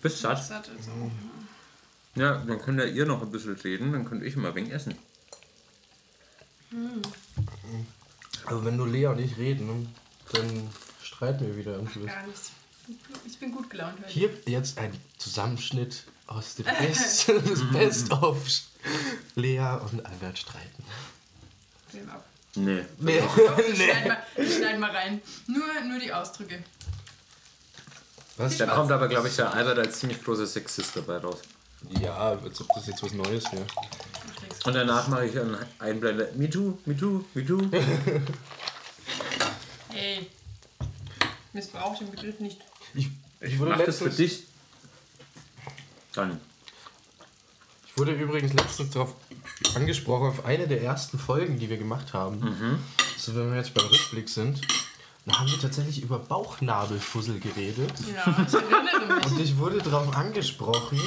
Bist satt? Jetzt auch. Ja, dann könnt ihr ihr noch ein bisschen reden, dann könnt ich mal ein wenig essen. Also wenn du Lea und ich reden, ne, dann streiten wir wieder irgendwie. Gar nichts. Ich bin gut gelaunt heute. Hier jetzt ein Zusammenschnitt aus dem Best, [LAUGHS] des Best of Lea und Albert streiten. Film ab. Nee. Nee. Doch, wir schneiden mal, wir schneiden mal rein. Nur, nur die Ausdrücke. Was? Da kommt aber, glaube ich, der Albert als ziemlich großer Sexist dabei raus. Ja, als ob das jetzt was Neues wäre. Und danach mache ich einen Einblender. Me too, me too, me too. Hey. Missbraucht den Begriff nicht. Ich, ich, wurde mach das für dich. Dann. ich wurde übrigens letztens darauf angesprochen, auf eine der ersten Folgen, die wir gemacht haben. Also wenn wir jetzt beim Rückblick sind, da haben wir tatsächlich über Bauchnabelfussel geredet. Ja, ich erinnere mich. Und ich wurde darauf angesprochen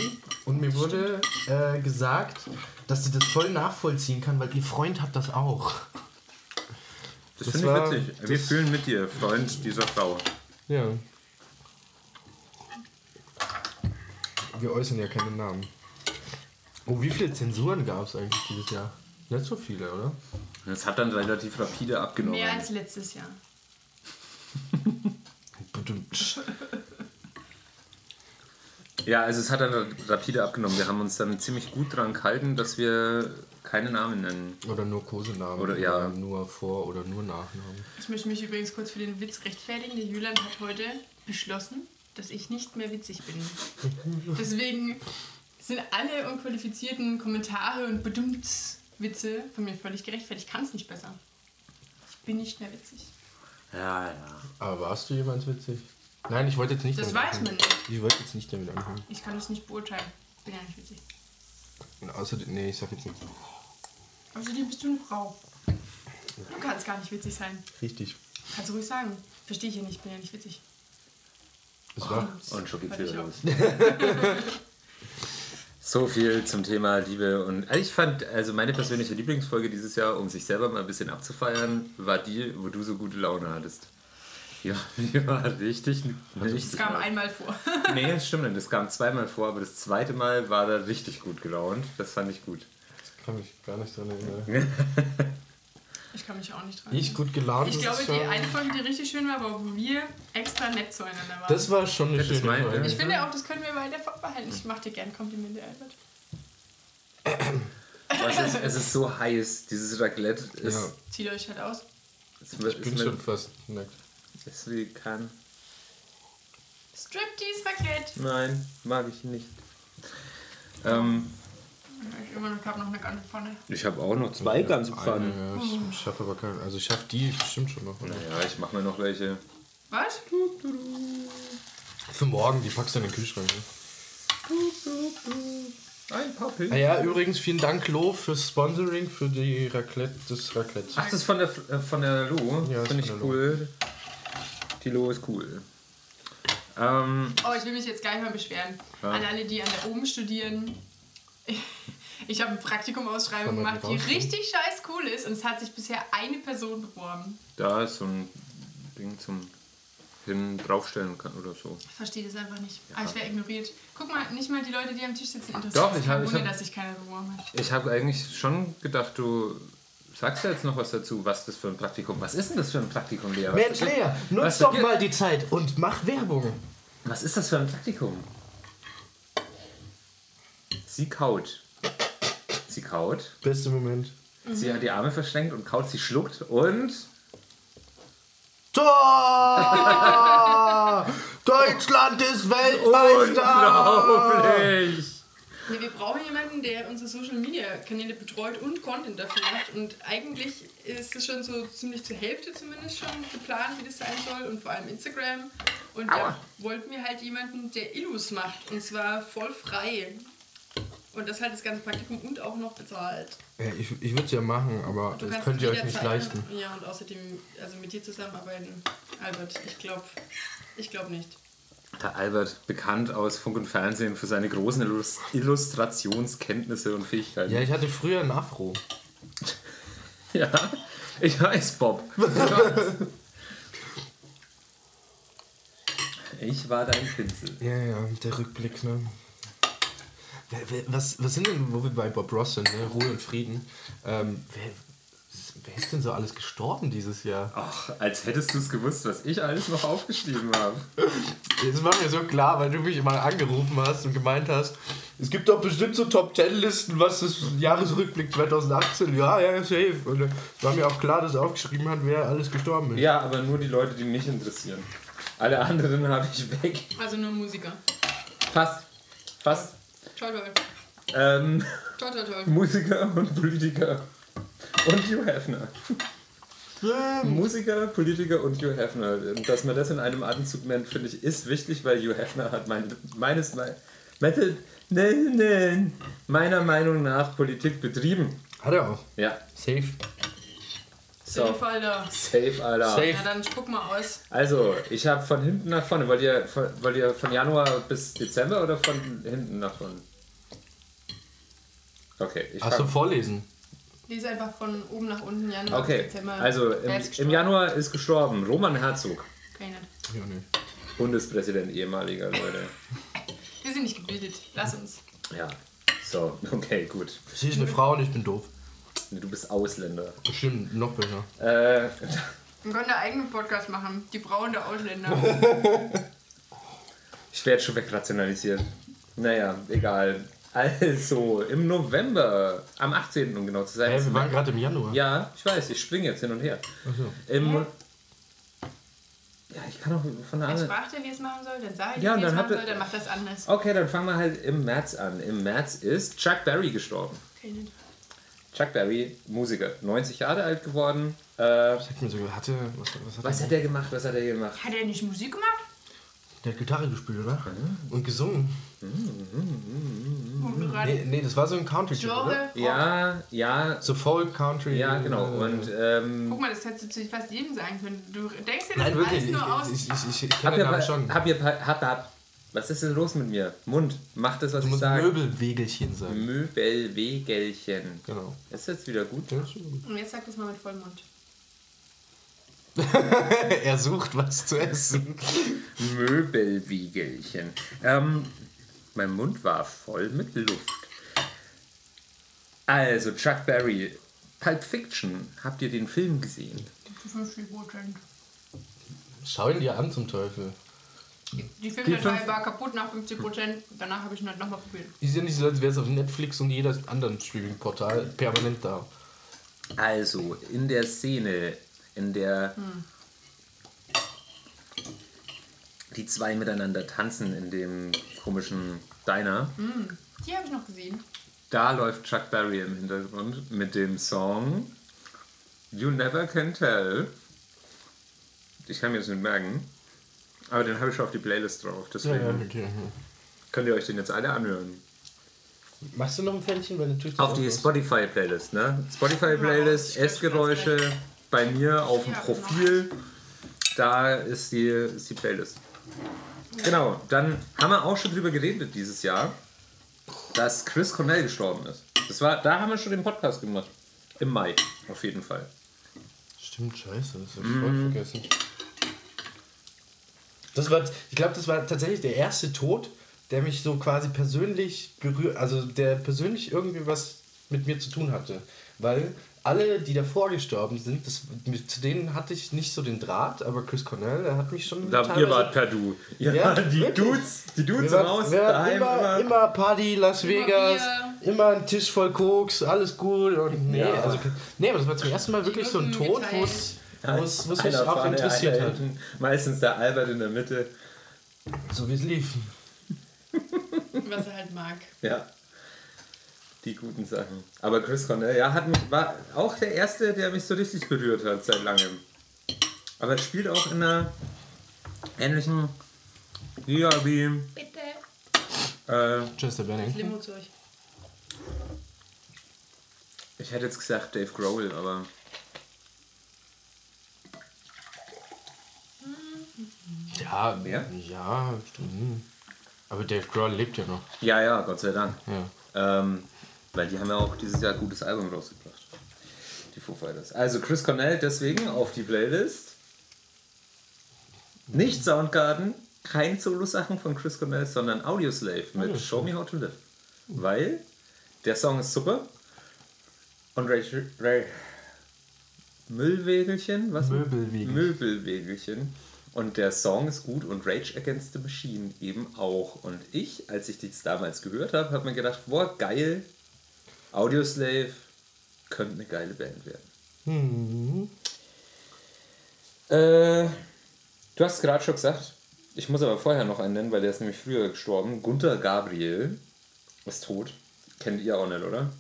und mir wurde äh, gesagt, dass sie das voll nachvollziehen kann, weil ihr Freund hat das auch. Das, Das finde ich witzig. Wir fühlen mit dir, Freund dieser Frau. Ja. Wir äußern ja keine Namen. Oh, wie viele Zensuren gab es eigentlich dieses Jahr? Nicht so viele, oder? Das hat dann relativ rapide abgenommen. Mehr als letztes Jahr. Ja, also es hat dann rapide abgenommen. Wir haben uns dann ziemlich gut dran gehalten, dass wir keine Namen nennen. Oder nur Kosenamen. Oder- ja. nur Vor- oder nur Nachnamen. Ich möchte mich übrigens kurz für den Witz rechtfertigen. Der Julian hat heute beschlossen, dass ich nicht mehr witzig bin. Deswegen sind alle unqualifizierten Kommentare und Bedumts-Witze von mir völlig gerechtfertigt. Ich kann es nicht besser. Ich bin nicht mehr witzig. Ja, ja. Aber warst du jemals witzig? Nein, ich wollte jetzt nicht Das damit weiß man anfangen. nicht. Ich wollte jetzt nicht damit anfangen. Ich kann es nicht beurteilen. Bin ja nicht witzig. Und außerdem, nee, ich sag jetzt nicht. Außerdem bist du eine Frau. Du kannst gar nicht witzig sein. Richtig. Kannst du ruhig sagen. Verstehe ich ja nicht, bin ja nicht witzig. War. Und los. So viel zum Thema Liebe und also ich fand, also meine persönliche Lieblingsfolge dieses Jahr, um sich selber mal ein bisschen abzufeiern, war die, wo du so gute Laune hattest. Ja, [LAUGHS] die war richtig, richtig Das kam nice. einmal vor. [LAUGHS] Nee, das stimmt nicht. Das kam zweimal vor, aber das zweite Mal war er richtig gut gelaunt. Das fand ich gut. Kann mich gar nicht dran erinnern. [LAUGHS] Ich kann mich auch nicht dran. Ich gut gelaunt. Ich glaube, die eine Folge, die richtig schön war, war, wo wir extra nett zueinander waren. Das war schon eine Das schöne Folge. ich finde auch, das können wir weiter behalten. Ich mache dir gerne Komplimente, Albert. Es, ist, es ist so heiß. Dieses Raclette ist, Ja. Zieht euch halt aus. ist, Ich bin ist, schon fast nackt. wie kann. Striptease Raclette. Nein, mag ich nicht. Ähm, Ich immer noch, eine ganze Pfanne. ich habe auch noch zwei ganze Pfannen. Eine, ja, ich schaffe aber keine. Also ich schaffe die bestimmt schon noch. Oder? Naja, ich mache mir noch welche. Was? Für morgen, die packst du in den Kühlschrank. Ne? Ein paar Ah Pilze. ja, übrigens vielen Dank Lo fürs Sponsoring für die Raclette des Raclette. Ach, das ist von der, äh, von der Lo. Ja, Finde ich cool. Die Lo ist cool. Ähm, Oh, ich will mich jetzt gleich mal beschweren. Ja. An alle, die an der oben studieren. Ich habe eine Praktikumausschreibung gemacht, die richtig scheiß cool ist und es hat sich bisher eine Person beworben. da ist so ein Ding zum hin draufstellen kann oder so. Ich verstehe das einfach nicht. Aber ich wäre ignoriert. Guck mal, nicht mal die Leute, die am Tisch sitzen, interessiert Doch, ich kein hab- ich dass sich keiner beworben hat. Ich habe eigentlich schon gedacht, du sagst ja jetzt noch was dazu, was das für ein Praktikum. Was ist denn das für ein Praktikum, Lea? Was Mensch, ist- Lea, nutz doch mal die Zeit und mach Werbung. Was ist das für ein Praktikum? Sie kaut. Sie kaut. Beste Moment. Sie hat die Arme verschränkt und kaut, sie schluckt und. Tor! [LAUGHS] Deutschland ist Weltmeister! Unglaublich! Nee, wir brauchen jemanden, der unsere Social Media Kanäle betreut und Content dafür macht. Und eigentlich ist es schon so ziemlich zur Hälfte zumindest schon geplant, wie das sein soll. Und vor allem Instagram. Und da wollten wir halt jemanden, der Illus macht. Und zwar voll frei. Und das halt das ganze Praktikum und auch noch bezahlt. Ja, ich ich würde es ja machen, aber Du das könnt ihr euch nicht leisten. Ja, und außerdem, also mit dir zusammenarbeiten, Albert, ich glaube ich glaub nicht. Der Albert, bekannt aus Funk und Fernsehen für seine großen Illus- Illustrationskenntnisse und Fähigkeiten. Ja, ich hatte früher einen Afro. [LAUGHS] Ja, ich weiß, Bob. [LAUGHS] Ich war dein Pinsel. Ja, ja, der Rückblick, ne? Was, was sind denn, wo wir bei Bob Ross sind, ne? Ruhe und Frieden. Ähm, wer, wer ist denn so alles gestorben dieses Jahr? Ach, als hättest du es gewusst, was ich alles noch aufgeschrieben habe. [LAUGHS] Das war mir so klar, weil du mich mal angerufen hast und gemeint hast, es gibt doch bestimmt so Top-10-Listen, was das Jahresrückblick 2018, ja, ja, safe. Und dann war mir auch klar, dass er aufgeschrieben hat, wer alles gestorben ist. Ja, aber nur die Leute, die mich interessieren. Alle anderen [LAUGHS] habe ich weg. Also nur Musiker. Fast. Fast. Toll, toll. Ähm, Toll, toll, toll. Musiker und Politiker. Und Hugh Hefner. Musiker, Politiker und Hugh Hefner. Und Dass man das in einem Atemzug nennt, finde ich, ist wichtig, weil Hugh Hefner hat mein, meines Method, nein, nein, meiner Meinung nach Politik betrieben. Hat er auch. Ja, Safe. so. Safe, Alter. Safe, Alter. Safe. Ja, dann spuck mal aus. Also, ich habe von hinten nach vorne. Wollt ihr, von, wollt ihr von Januar bis Dezember oder von hinten nach vorne? Okay, ich Achso, fang- vorlesen. Lies einfach von oben nach unten, Januar, Okay, Dezember. also im, im? Januar ist gestorben Roman Herzog, nicht. Ja, nee. Bundespräsident ehemaliger [LAUGHS] Leute. Wir sind nicht gebildet. Lass uns. Ja, so, [LAUGHS] okay, gut. Sie ist eine Frau und ich bin doof. Du bist Ausländer. Stimmt, noch besser. Äh, [LAUGHS] Wir können einen eigenen Podcast machen. Die Frauen der Ausländer. ich werde schon wegrationalisiert. Naja, egal. Also, im November, am 18. um genau zu sein. Hey, wir waren gerade im Januar. Ja, ich weiß, ich springe jetzt hin und her. Achso. Im, Hä? ja, ich kann auch von der Ich anderen. fragte, wie es machen soll, dann sage ich, Ja, wie es dann machen soll, dann macht das anders. Okay, dann fangen wir halt im März an. Im März ist Chuck Berry gestorben. Okay, nicht. Chuck Berry, Musiker, 90 Jahre alt geworden. Äh, Sagt mir sogar, hatte. Was, was hat was er? hat der gemacht? Was hat er gemacht? Hat er nicht Musik gemacht? Der hat Gitarre gespielt, oder? Und gesungen. Nee, nee, das war so ein Country-Typ, oder? Genre. Rock. Ja, ja, So Folk, Country. ja, genau. äh, Und ähm, Guck mal, das hättest du zu fast jedem sagen können. Du denkst dir das Nein, wirklich. alles Ich, nur aus. ich, ich, ich, ich kenne den Namen schon. habt ihr, habt, habt, was ist denn los mit mir? Mund, mach das, was Du ich sage. Möbelwegelchen sagen. Möbelwegelchen. Genau. Ist jetzt wieder gut? Ja, ist schon gut. Und jetzt sag das mal mit vollem Mund. [LAUGHS] er sucht was zu essen. Möbelwiegelchen. Ähm, mein Mund war voll mit Luft. Also, Chuck Berry, Pulp Fiction. Habt ihr den Film gesehen? 50 Prozent. Schau ihn dir an zum Teufel. Die Filmdatei war kaputt nach 50 Prozent. Danach habe ich ihn halt nochmal probiert. Ist ja nicht so, als wäre es auf Netflix und jeder anderen Streaming-Portal permanent da. Also, in der Szene, in der die zwei miteinander tanzen in dem komischen Diner, Die habe ich noch gesehen. da läuft Chuck Berry im Hintergrund mit dem Song You Never Can Tell. Ich kann mir das nicht merken, aber den habe ich schon auf die Playlist drauf, deswegen okay. könnt ihr euch den jetzt alle anhören. Machst du noch ein? Weil natürlich Auf die Spotify-Playlist, ne? Spotify-Playlist, Ja, Essgeräusche bei mir auf dem Profil. Da ist die, ist die Playlist. Genau, dann haben wir auch schon drüber geredet dieses Jahr, dass Chris Cornell gestorben ist. Das war, da haben wir schon den Podcast gemacht. Im Mai, auf jeden Fall. Stimmt, scheiße, das hab ich voll vergessen. Das war, ich glaube, das war tatsächlich der erste Tod, der mich so quasi persönlich berührt, also der persönlich irgendwie was mit mir zu tun hatte. Weil alle, die davor gestorben sind, das, mit, zu denen hatte ich nicht so den Draht, aber Chris Cornell, der hat mich schon. Da, ihr wart per Du. Ja, Ja, die wirklich. Dudes, die Dudes Wir im waren, Haus, wir waren daheim immer, immer. immer Party, Las Immer Vegas, Bier. immer ein Tisch voll Koks, alles gut. Und nee, Ja. also, nee, aber das war zum ersten Mal wirklich so ein Tod, wo es mich auch vorne, interessiert hat. hinten. Meistens der Albert in der Mitte. So wie es lief. Was er halt mag. Ja. Die guten Sachen. Aber Chris Cornell, ja, hat mich, war auch der Erste, der mich so richtig berührt hat seit langem. Aber er spielt auch in einer ähnlichen Liga wie Bitte. äh, Chester Benning. Limo-Zeug. ich hätte jetzt gesagt Dave Grohl, aber Ja, Mehr? Ja, stimmt. Aber Dave Grohl lebt ja noch. Ja, ja, Gott sei Dank. Ja. Ähm, weil die haben ja auch dieses Jahr ein gutes Album rausgebracht. Die Foo Fighters. Also Chris Cornell deswegen auf die Playlist. Nicht Soundgarden, kein Solo-Sachen von Chris Cornell, sondern Audioslave mit. Show Me How to Live. Weil der Song ist super. Und Ray, Ray Müllwägelchen? Was? Möbelwägelchen. Möbelwägelchen. Und der Song ist gut und Rage Against the Machine eben auch. Und ich, als ich das damals gehört habe, habe mir gedacht, boah, geil, Audioslave könnte eine geile Band werden. Mhm. Äh, du hast es gerade schon gesagt, ich muss aber vorher noch einen nennen, weil der ist nämlich früher gestorben. Gunther Gabriel ist tot. Kennt ihr auch nicht, oder?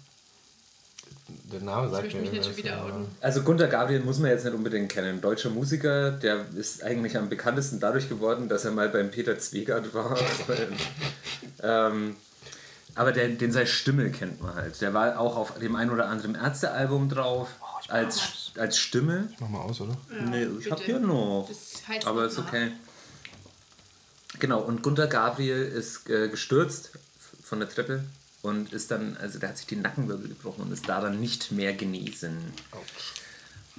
Der Name Ich sagt möchte mir mich nicht was, schon wieder outen. Also Gunther Gabriel muss man jetzt nicht unbedingt kennen. Deutscher Musiker, der ist eigentlich am bekanntesten dadurch geworden, dass er mal beim Peter Zwegert war. [LAUGHS] ähm, aber der, den seine Stimme kennt man halt. Der war auch auf dem ein oder anderen Ärztealbum drauf. als, als Stimme. Mach mal aus, oder? nee, ich bitte. hab hier noch. Das heizt Aber ist okay. Genau, und Gunther Gabriel ist äh, gestürzt von der Treppe und ist dann, also der hat sich die Nackenwirbel gebrochen und ist daran nicht mehr genesen.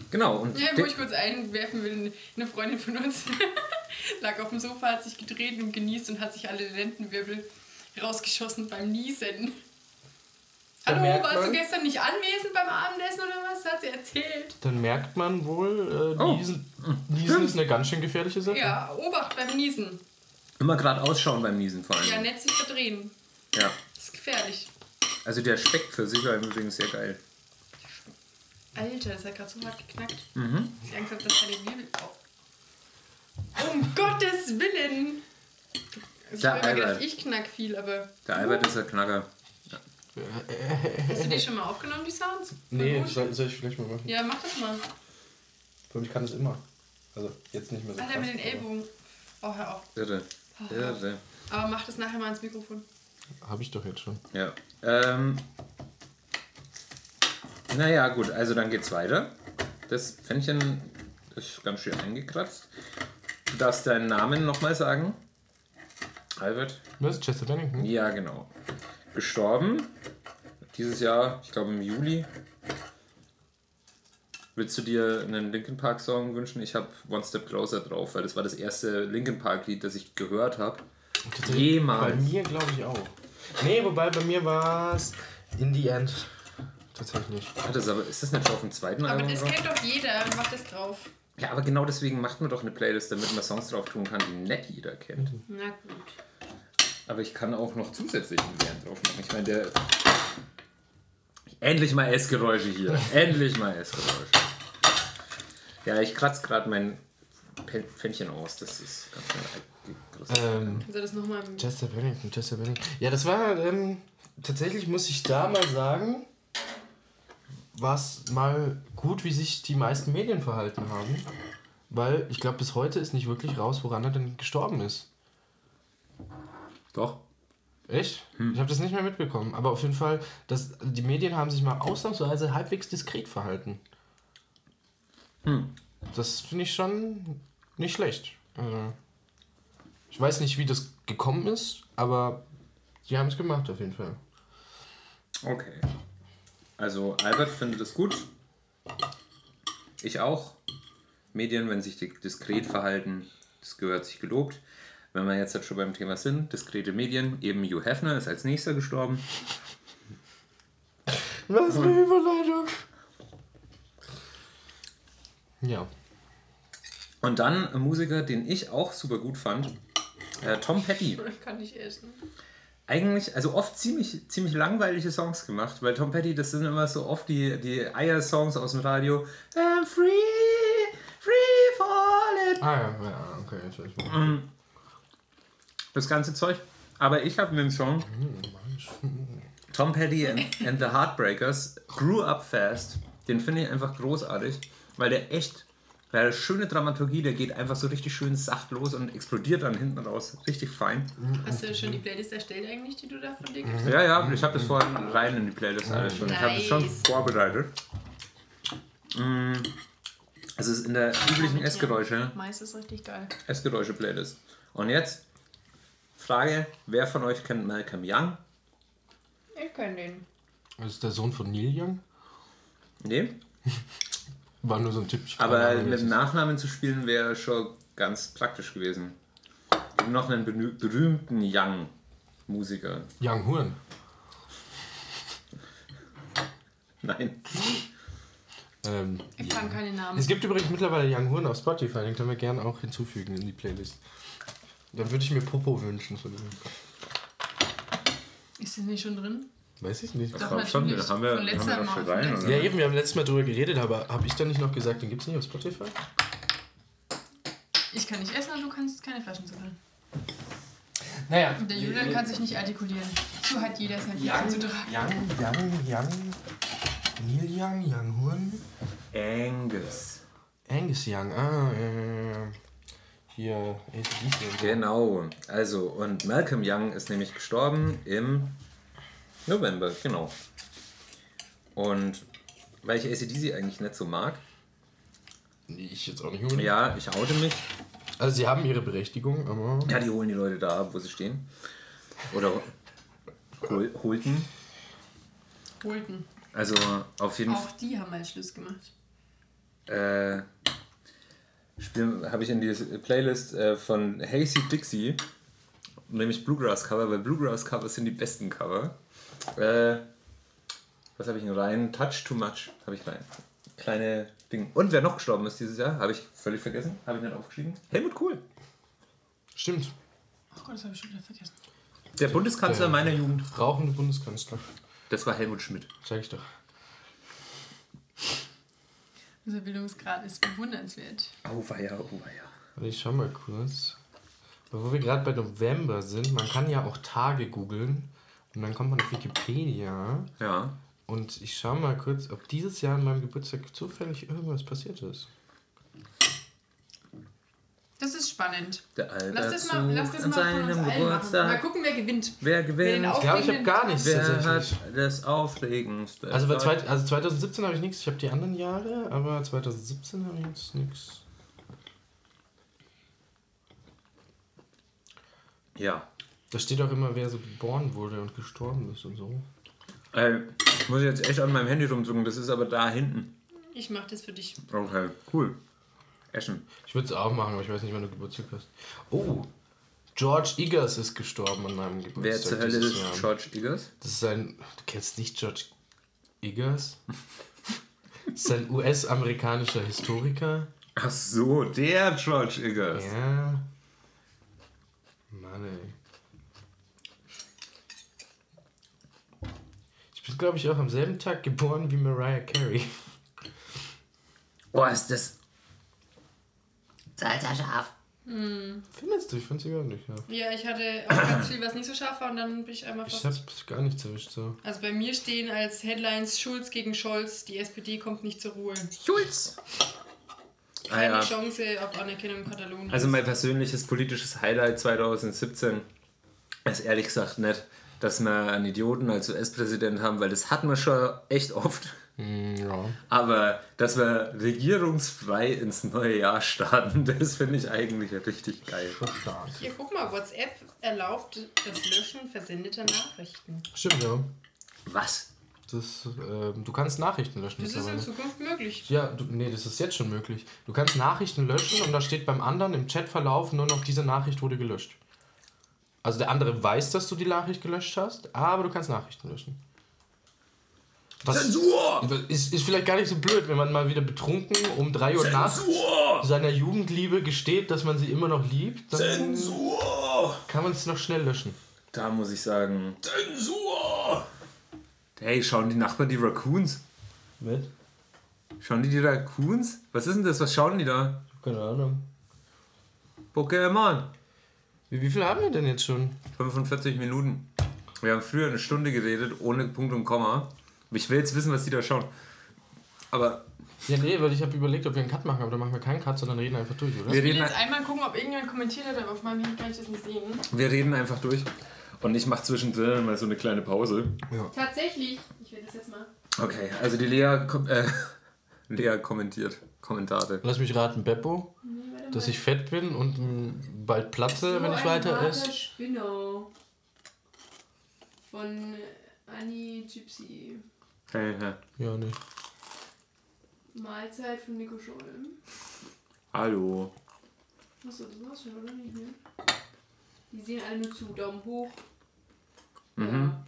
Genau, und Ja, wo ich kurz einwerfen will, eine Freundin von uns [LAUGHS] lag auf dem Sofa, hat sich gedreht und genießt und hat sich alle Lendenwirbel rausgeschossen beim Niesen. Hallo, warst du gestern nicht anwesend beim Abendessen oder was? Hat sie erzählt. Dann merkt man wohl, äh, Oh. Niesen, Niesen ist eine ganz schön gefährliche Sache. Ja, Obacht beim Niesen. immer gerade ausschauen beim Niesen vor allem. Ja, nett sich verdrehen. Ja. Das ist gefährlich. Also der Speck für sich war im Übrigen sehr geil. Alter, das hat gerade so hart geknackt. Mhm. Ich Angst habe, dass da die Wirbel... Oh. Um Gottes Willen! Ich Der habe immer gedacht, Albert. ich knack viel, aber... Der Albert ist ein Knacker. Hast du die schon mal aufgenommen, die Sounds? Voll Nee, gut. soll, soll ich vielleicht mal machen? Ja, mach das mal. Aber ich kann das immer. Also jetzt nicht mehr so Alter, krass, mit den Ellbogen. Oh, hör auf. Irre. Irre. Aber mach das nachher mal ins Mikrofon. Hab ich doch jetzt schon. Ja. Ähm, naja, gut, also dann geht's weiter. Das Pfännchen ist ganz schön eingekratzt. Du darfst deinen Namen nochmal sagen. Albert? Was? Chester Bennington? Ja, genau. Gestorben. Dieses Jahr, ich glaube im Juli. Willst du dir einen Linkin Park Song wünschen? Ich habe One Step Closer drauf, weil das war das erste Linkin Park Lied, das ich gehört habe. Jemals. Bei mir glaube ich auch. Nee, wobei bei mir war es In the End. Tatsächlich. Ah, das aber, ist das nicht schon auf dem zweiten Aber Album das drauf? kennt doch jeder. Mach das drauf. Ja, aber genau deswegen macht man doch eine Playlist, damit man Songs drauf tun kann, die nicht jeder kennt. Na gut. Aber ich kann auch noch zusätzlichen Band drauf machen. Ich meine, der. Endlich mal Essgeräusche hier. [LAUGHS] Endlich mal Essgeräusche. Ja, ich kratze gerade mein Pfännchen aus. Das ist ganz. Ähm, Kannst du das nochmal... Chester Bennington, Chester Bennington. Ja, das war ähm, tatsächlich, muss ich da mal sagen, war es mal gut, wie sich die meisten Medien verhalten haben. Weil ich glaube, bis heute ist nicht wirklich raus, woran er denn gestorben ist. Doch. Echt? Hm. Ich habe das nicht mehr mitbekommen. Aber auf jeden Fall, das, die Medien haben sich mal ausnahmsweise halbwegs diskret verhalten. Hm. Das finde ich schon nicht schlecht. Also, ich weiß nicht, wie das gekommen ist, aber sie haben es gemacht auf jeden Fall. Okay. Also, Albert findet es gut. Ich auch. Medien, wenn sich die diskret verhalten, das gehört sich gelobt. Wenn wir jetzt halt schon beim Thema sind, diskrete Medien, eben Hugh Hefner ist als nächster gestorben. Was eine Überleitung! Ja. Und dann ein Musiker, den ich auch super gut fand, äh, Tom Petty. Ich kann nicht essen. Eigentlich, also oft ziemlich, ziemlich langweilige Songs gemacht, weil Tom Petty, das sind immer so oft die, die Eier-Songs aus dem Radio. I'm free, free falling. Ah ja, ja, okay, jetzt weiß ich. Das ganze Zeug. Aber ich habe einen Song. Tom Petty and, and the Heartbreakers Grew Up Fast. Den finde ich einfach großartig, weil der echt, weil der schöne Dramaturgie, der geht einfach so richtig schön sachtlos und explodiert dann hinten raus. Richtig fein. Hast du schon die Playlist erstellt eigentlich, die du da von dir kriegst? Ja, ja, ich habe das vorhin rein in die Playlist alles schon. Ich habe das schon Nice. vorbereitet. Also es ist in der üblichen Essgeräusche, Mais ist richtig geil. Essgeräusche-Playlist. Und jetzt Frage, wer von euch kennt Malcolm Young? Ich kenne den. Das ist der Sohn von Neil Young. Nee, [LAUGHS] War nur so ein Tipp. aber mit dem. Nachnamen zu spielen wäre schon ganz praktisch gewesen. Und noch einen berühmten Young-Musiker. Young Horn. [LAUGHS] Nein. Ähm, Ich kann keine Namen. es gibt übrigens mittlerweile Young Horn auf Spotify, den können wir gerne auch hinzufügen in die Playlist. Dann würde ich mir Popo wünschen. Ist das nicht schon drin? Weiß ich nicht. Doch, glaub schon, haben wir- haben wir doch schon rein, oder? Ja, eben, wir haben letztes Mal drüber geredet, aber habe ich da nicht noch gesagt, den gibt es nicht auf Spotify? Ich kann nicht essen und du kannst keine Flaschen zuckern. Naja. Und der Julian kann sich nicht artikulieren. So hat jeder sein Bier zu tragen. Young, Young, Young. Neil Young, Young Horn. Angus. Angus Young, ah, äh, hier. Genau. Also, und Malcolm Young ist nämlich gestorben im November, genau. Und weil ich ACDC eigentlich nicht so mag, Nee, Ich jetzt auch nicht unbedingt. ja, ich oute mich. Also sie haben ihre Berechtigung, aber... Ja, die holen die Leute da ab, wo sie stehen. Oder hol, holten. Holten. Also auf jeden Fall. Auch die haben mal Schluss gemacht. Äh, habe ich in die Playlist äh, von Hazy Dixie, nämlich Bluegrass Cover, weil Bluegrass Covers sind die besten Cover. Äh, was habe ich denn rein? Touch Too Much habe ich rein. Kleine Ding. Und wer noch gestorben ist dieses Jahr, habe ich völlig vergessen, habe ich nicht aufgeschrieben. Helmut Kohl. Stimmt. Ach Gott, das habe ich schon wieder vergessen. Der Bundeskanzler Der- meiner Jugend. Rauchende Bundeskanzler. Das war Helmut Schmidt. Sag ich doch. Unser Bildungsgrad ist bewundernswert. Oh weia, oh weia. Warte, Ich schau mal kurz. Wo wir gerade bei November sind, man kann ja auch Tage googeln und dann kommt man auf Wikipedia Ja. und ich schau mal kurz, ob dieses Jahr an meinem Geburtstag zufällig irgendwas passiert ist. Das ist spannend. Der Alter Lass das mal, lass das an mal von uns seinem allen machen. Mal Geburtstag. gucken, wer gewinnt. Wer Wer gewinnt? Ich glaube, ich habe gar nichts Wer tatsächlich. hat das Aufregendste? Also, zwei, also 2017 habe ich nichts, ich habe die anderen Jahre, aber 2017 habe ich jetzt nichts. Ja. Da steht auch immer, wer so geboren wurde und gestorben ist und so. Äh, ich muss jetzt echt an meinem Handy rumdrücken, das ist aber da hinten. Ich mach das für dich. Okay, cool. Eschen. Ich würde es auch machen, aber ich weiß nicht, wann du Geburtstag hast. Oh, George Eggers ist gestorben an meinem Geburtstag. Wer zur Hölle ist Jahr. George Eggers? Das ist ein. Du kennst nicht George Eggers? Das [LAUGHS] ist ein US-amerikanischer Historiker. Ach so, der George Eggers. Ja. Mann, ey. Ich bin, glaube ich, auch am selben Tag geboren wie Mariah Carey. Oh, ist das. Salsa scharf. Findest du? Ich find's gar nicht, ja. Ja, ich hatte auch ganz viel, was nicht so scharf war und dann bin ich einmal Ich fast... hab gar nichts erwischt, so. Also bei mir stehen als Headlines Schulz gegen Scholz, die SPD kommt nicht zur Ruhe. Schulz. Ah, Keine ja. Chance auf Anerkennung Katalonien. Also mein persönliches politisches Highlight 2017 ist ehrlich gesagt nicht, dass wir einen Idioten als US-Präsident haben, weil das hatten wir schon echt oft. Mm, ja. Aber dass wir regierungsfrei ins neue Jahr starten, [LAUGHS] das finde ich eigentlich richtig geil. Hier, guck mal, WhatsApp erlaubt das Löschen versendeter Nachrichten. Stimmt, ja. Was? Das, ähm, du kannst Nachrichten löschen Das ist in. Zukunft möglich. Ja, du, nee, das ist jetzt schon möglich. Du kannst Nachrichten löschen und da steht beim anderen im Chatverlauf nur noch, diese Nachricht wurde gelöscht. Also der andere weiß, dass du die Nachricht gelöscht hast, aber du kannst Nachrichten löschen. Was Zensur! ist, ist vielleicht gar nicht so blöd, wenn man mal wieder betrunken um 3 Uhr nachts Zensur! seiner Jugendliebe gesteht, dass man sie immer noch liebt, dann Zensur! kann man es noch schnell löschen. Da muss ich sagen, Zensur! Hey, schauen die Nachbarn die Raccoons? Mit? Schauen die die Raccoons? Was ist denn das? Was schauen die da? Keine Ahnung. Pokémon. Wie, wie viel haben wir denn jetzt schon? 45 Minuten. Wir haben früher eine Stunde geredet, ohne Punkt und Komma. Ich will jetzt wissen, was die da schauen. Aber Ja, nee, weil ich habe überlegt, ob wir einen Cut machen, aber dann machen wir keinen Cut, sondern reden einfach durch, oder? wir Ich will reden, jetzt einmal gucken, ob irgendjemand kommentiert hat, aber auf meinem Handy kann ich das nicht sehen. wir reden einfach durch. Und ich mache zwischendrin mal so eine kleine Pause. Tatsächlich. Ich will das jetzt mal. Okay, also die Lea, äh, [LAUGHS] Lea kommentiert. Kommentare. Lass mich raten, Beppo, Nee, warte dass ich fett bin und bald platze, So wenn ich weiter esse. Spinner. Von Annie Gypsy. Hey, hey. Ja, nee. Mahlzeit von Nico Scholm. Hallo. Achso, das war's schon, oder nicht? Ne? Die sehen alle nur zu. Daumen hoch. Mhm. Ja.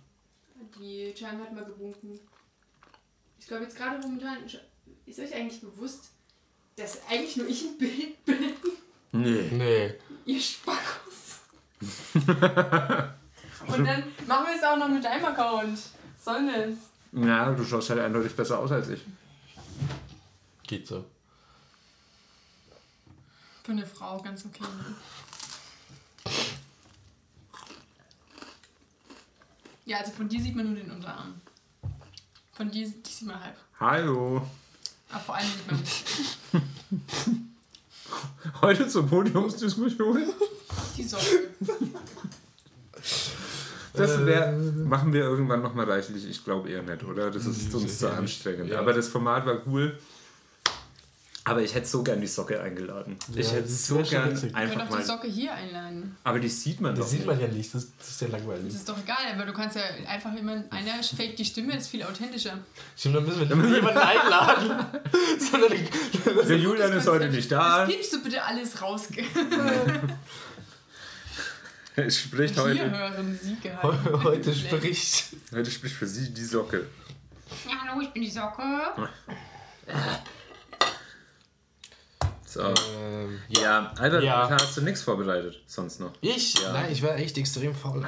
Die Chang hat mal gewunken. Ich glaube jetzt gerade momentan. Ist euch eigentlich bewusst, dass eigentlich nur ich ein Bild bin? Nee. Nee. Ihr Spackos. Und dann machen wir es auch noch mit deinem Account. Soll das? Ja, du schaust halt eindeutig besser aus als ich. Geht so. Für eine Frau ganz okay. Ne? Ja, also von dir sieht man nur den Unterarm. Von dir die sieht man halb. Hallo. Aber vor allem [LAUGHS] Heute zur Podiumsdiskussion. die Socke. Das wär, machen wir irgendwann nochmal reichlich. Ich glaube eher nicht, oder? Das ist uns zu anstrengend. Ja. Aber das Format war cool. Aber ich hätte so gern die Socke eingeladen. ich Ja, hätte das so gern witzig. Wir können einfach doch die. Socke hier einladen. Aber die sieht man Das doch. sieht nicht. man ja nicht, das, das ist ja Das langweilig. ist doch egal, aber du kannst ja einfach immer, einer fake die Stimme, ist viel authentischer. Stimmt, dann müssen wir nicht jemanden [LAUGHS] einladen. Sondern Der Julian ist heute nicht da. Das piepst du bitte alles raus. [LAUGHS] Es spricht Hier heute. hören Sie gehalten. heute spricht. Heute spricht für sie die Socke. Ja, hallo, ich bin die Socke. [LAUGHS] So. Ähm, Ja, Albert, Ja. hast du nichts vorbereitet sonst noch? ich? Ja. Nein, ich war echt extrem faul.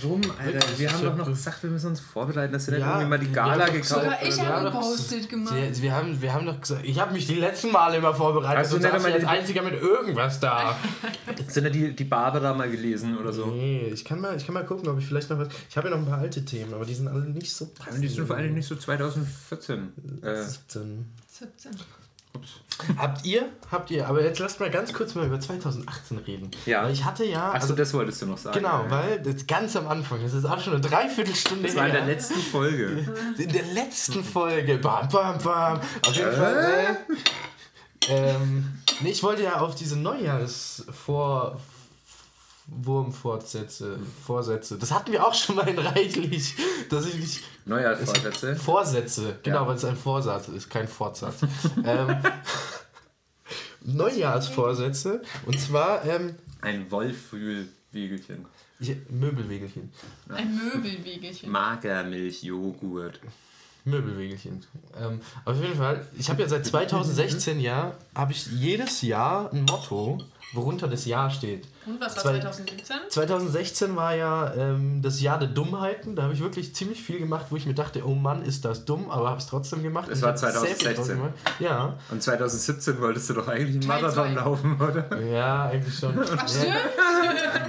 Warum, Alter? Wirklich, Wir haben doch noch gesagt, wir müssen uns vorbereiten, dass wir nicht Ja, irgendwie mal die Gala gekauft Sogar ich habe ein Post-it gemacht. Sie, wir, haben, wir haben doch gesagt, ich habe mich die letzten Male immer vorbereitet. Hast du und nicht saß einmal als einziger mit irgendwas da. [LAUGHS] Sind ja die, die Barbara mal gelesen oder so? Nee, ich kann, mal, ich kann mal gucken, ob ich vielleicht noch was. Ich habe ja noch ein paar alte Themen, aber die sind alle nicht so passend. Die sind vor allem nicht so 2014. Äh, 17. 17. Habt ihr? Habt ihr? Aber jetzt lasst mal ganz kurz mal über 2018 reden. Ja. Weil ich hatte ja. Achso, also, das wolltest du noch sagen. genau, ja. weil das ganz am Anfang, das ist auch schon eine Dreiviertelstunde Das war in der letzten Folge. [LAUGHS] In der letzten Folge. Bam, bam, bam. Auf jeden Fall. Äh, ähm, nee, ich wollte ja auf diese Neujahrsvor. Wurmfortsätze, Vorsätze. Das hatten wir auch schon mal in reichlich, dass ich nicht Neujahrsvorsätze. Vorsätze, genau, Ja. weil es ein Vorsatz ist, kein Fortsatz. [LAUGHS] ähm, Neujahrsvorsätze und zwar ähm, Ein Wollfühlwiegelchen. ich, Möbelwegelchen. Ein Möbelwegelchen. Magermilchjoghurt. Möbelwegelchen. Ähm, auf jeden Fall, ich habe ja seit [LAUGHS] 2016 ja, habe ich jedes Jahr ein Motto, worunter das Jahr steht. Und was war Zwei- 2017? 2016 war ja ähm, das Jahr der Dummheiten. Da habe ich wirklich ziemlich viel gemacht, wo ich mir dachte, oh Mann, ist das dumm, aber habe es trotzdem gemacht. Das Und war ich hab sehr viel 2016. draus gemacht. Ja, Und 2017 wolltest du doch eigentlich einen Teil Marathon zwei. laufen, oder? ja, eigentlich schon. Ach, stimmt.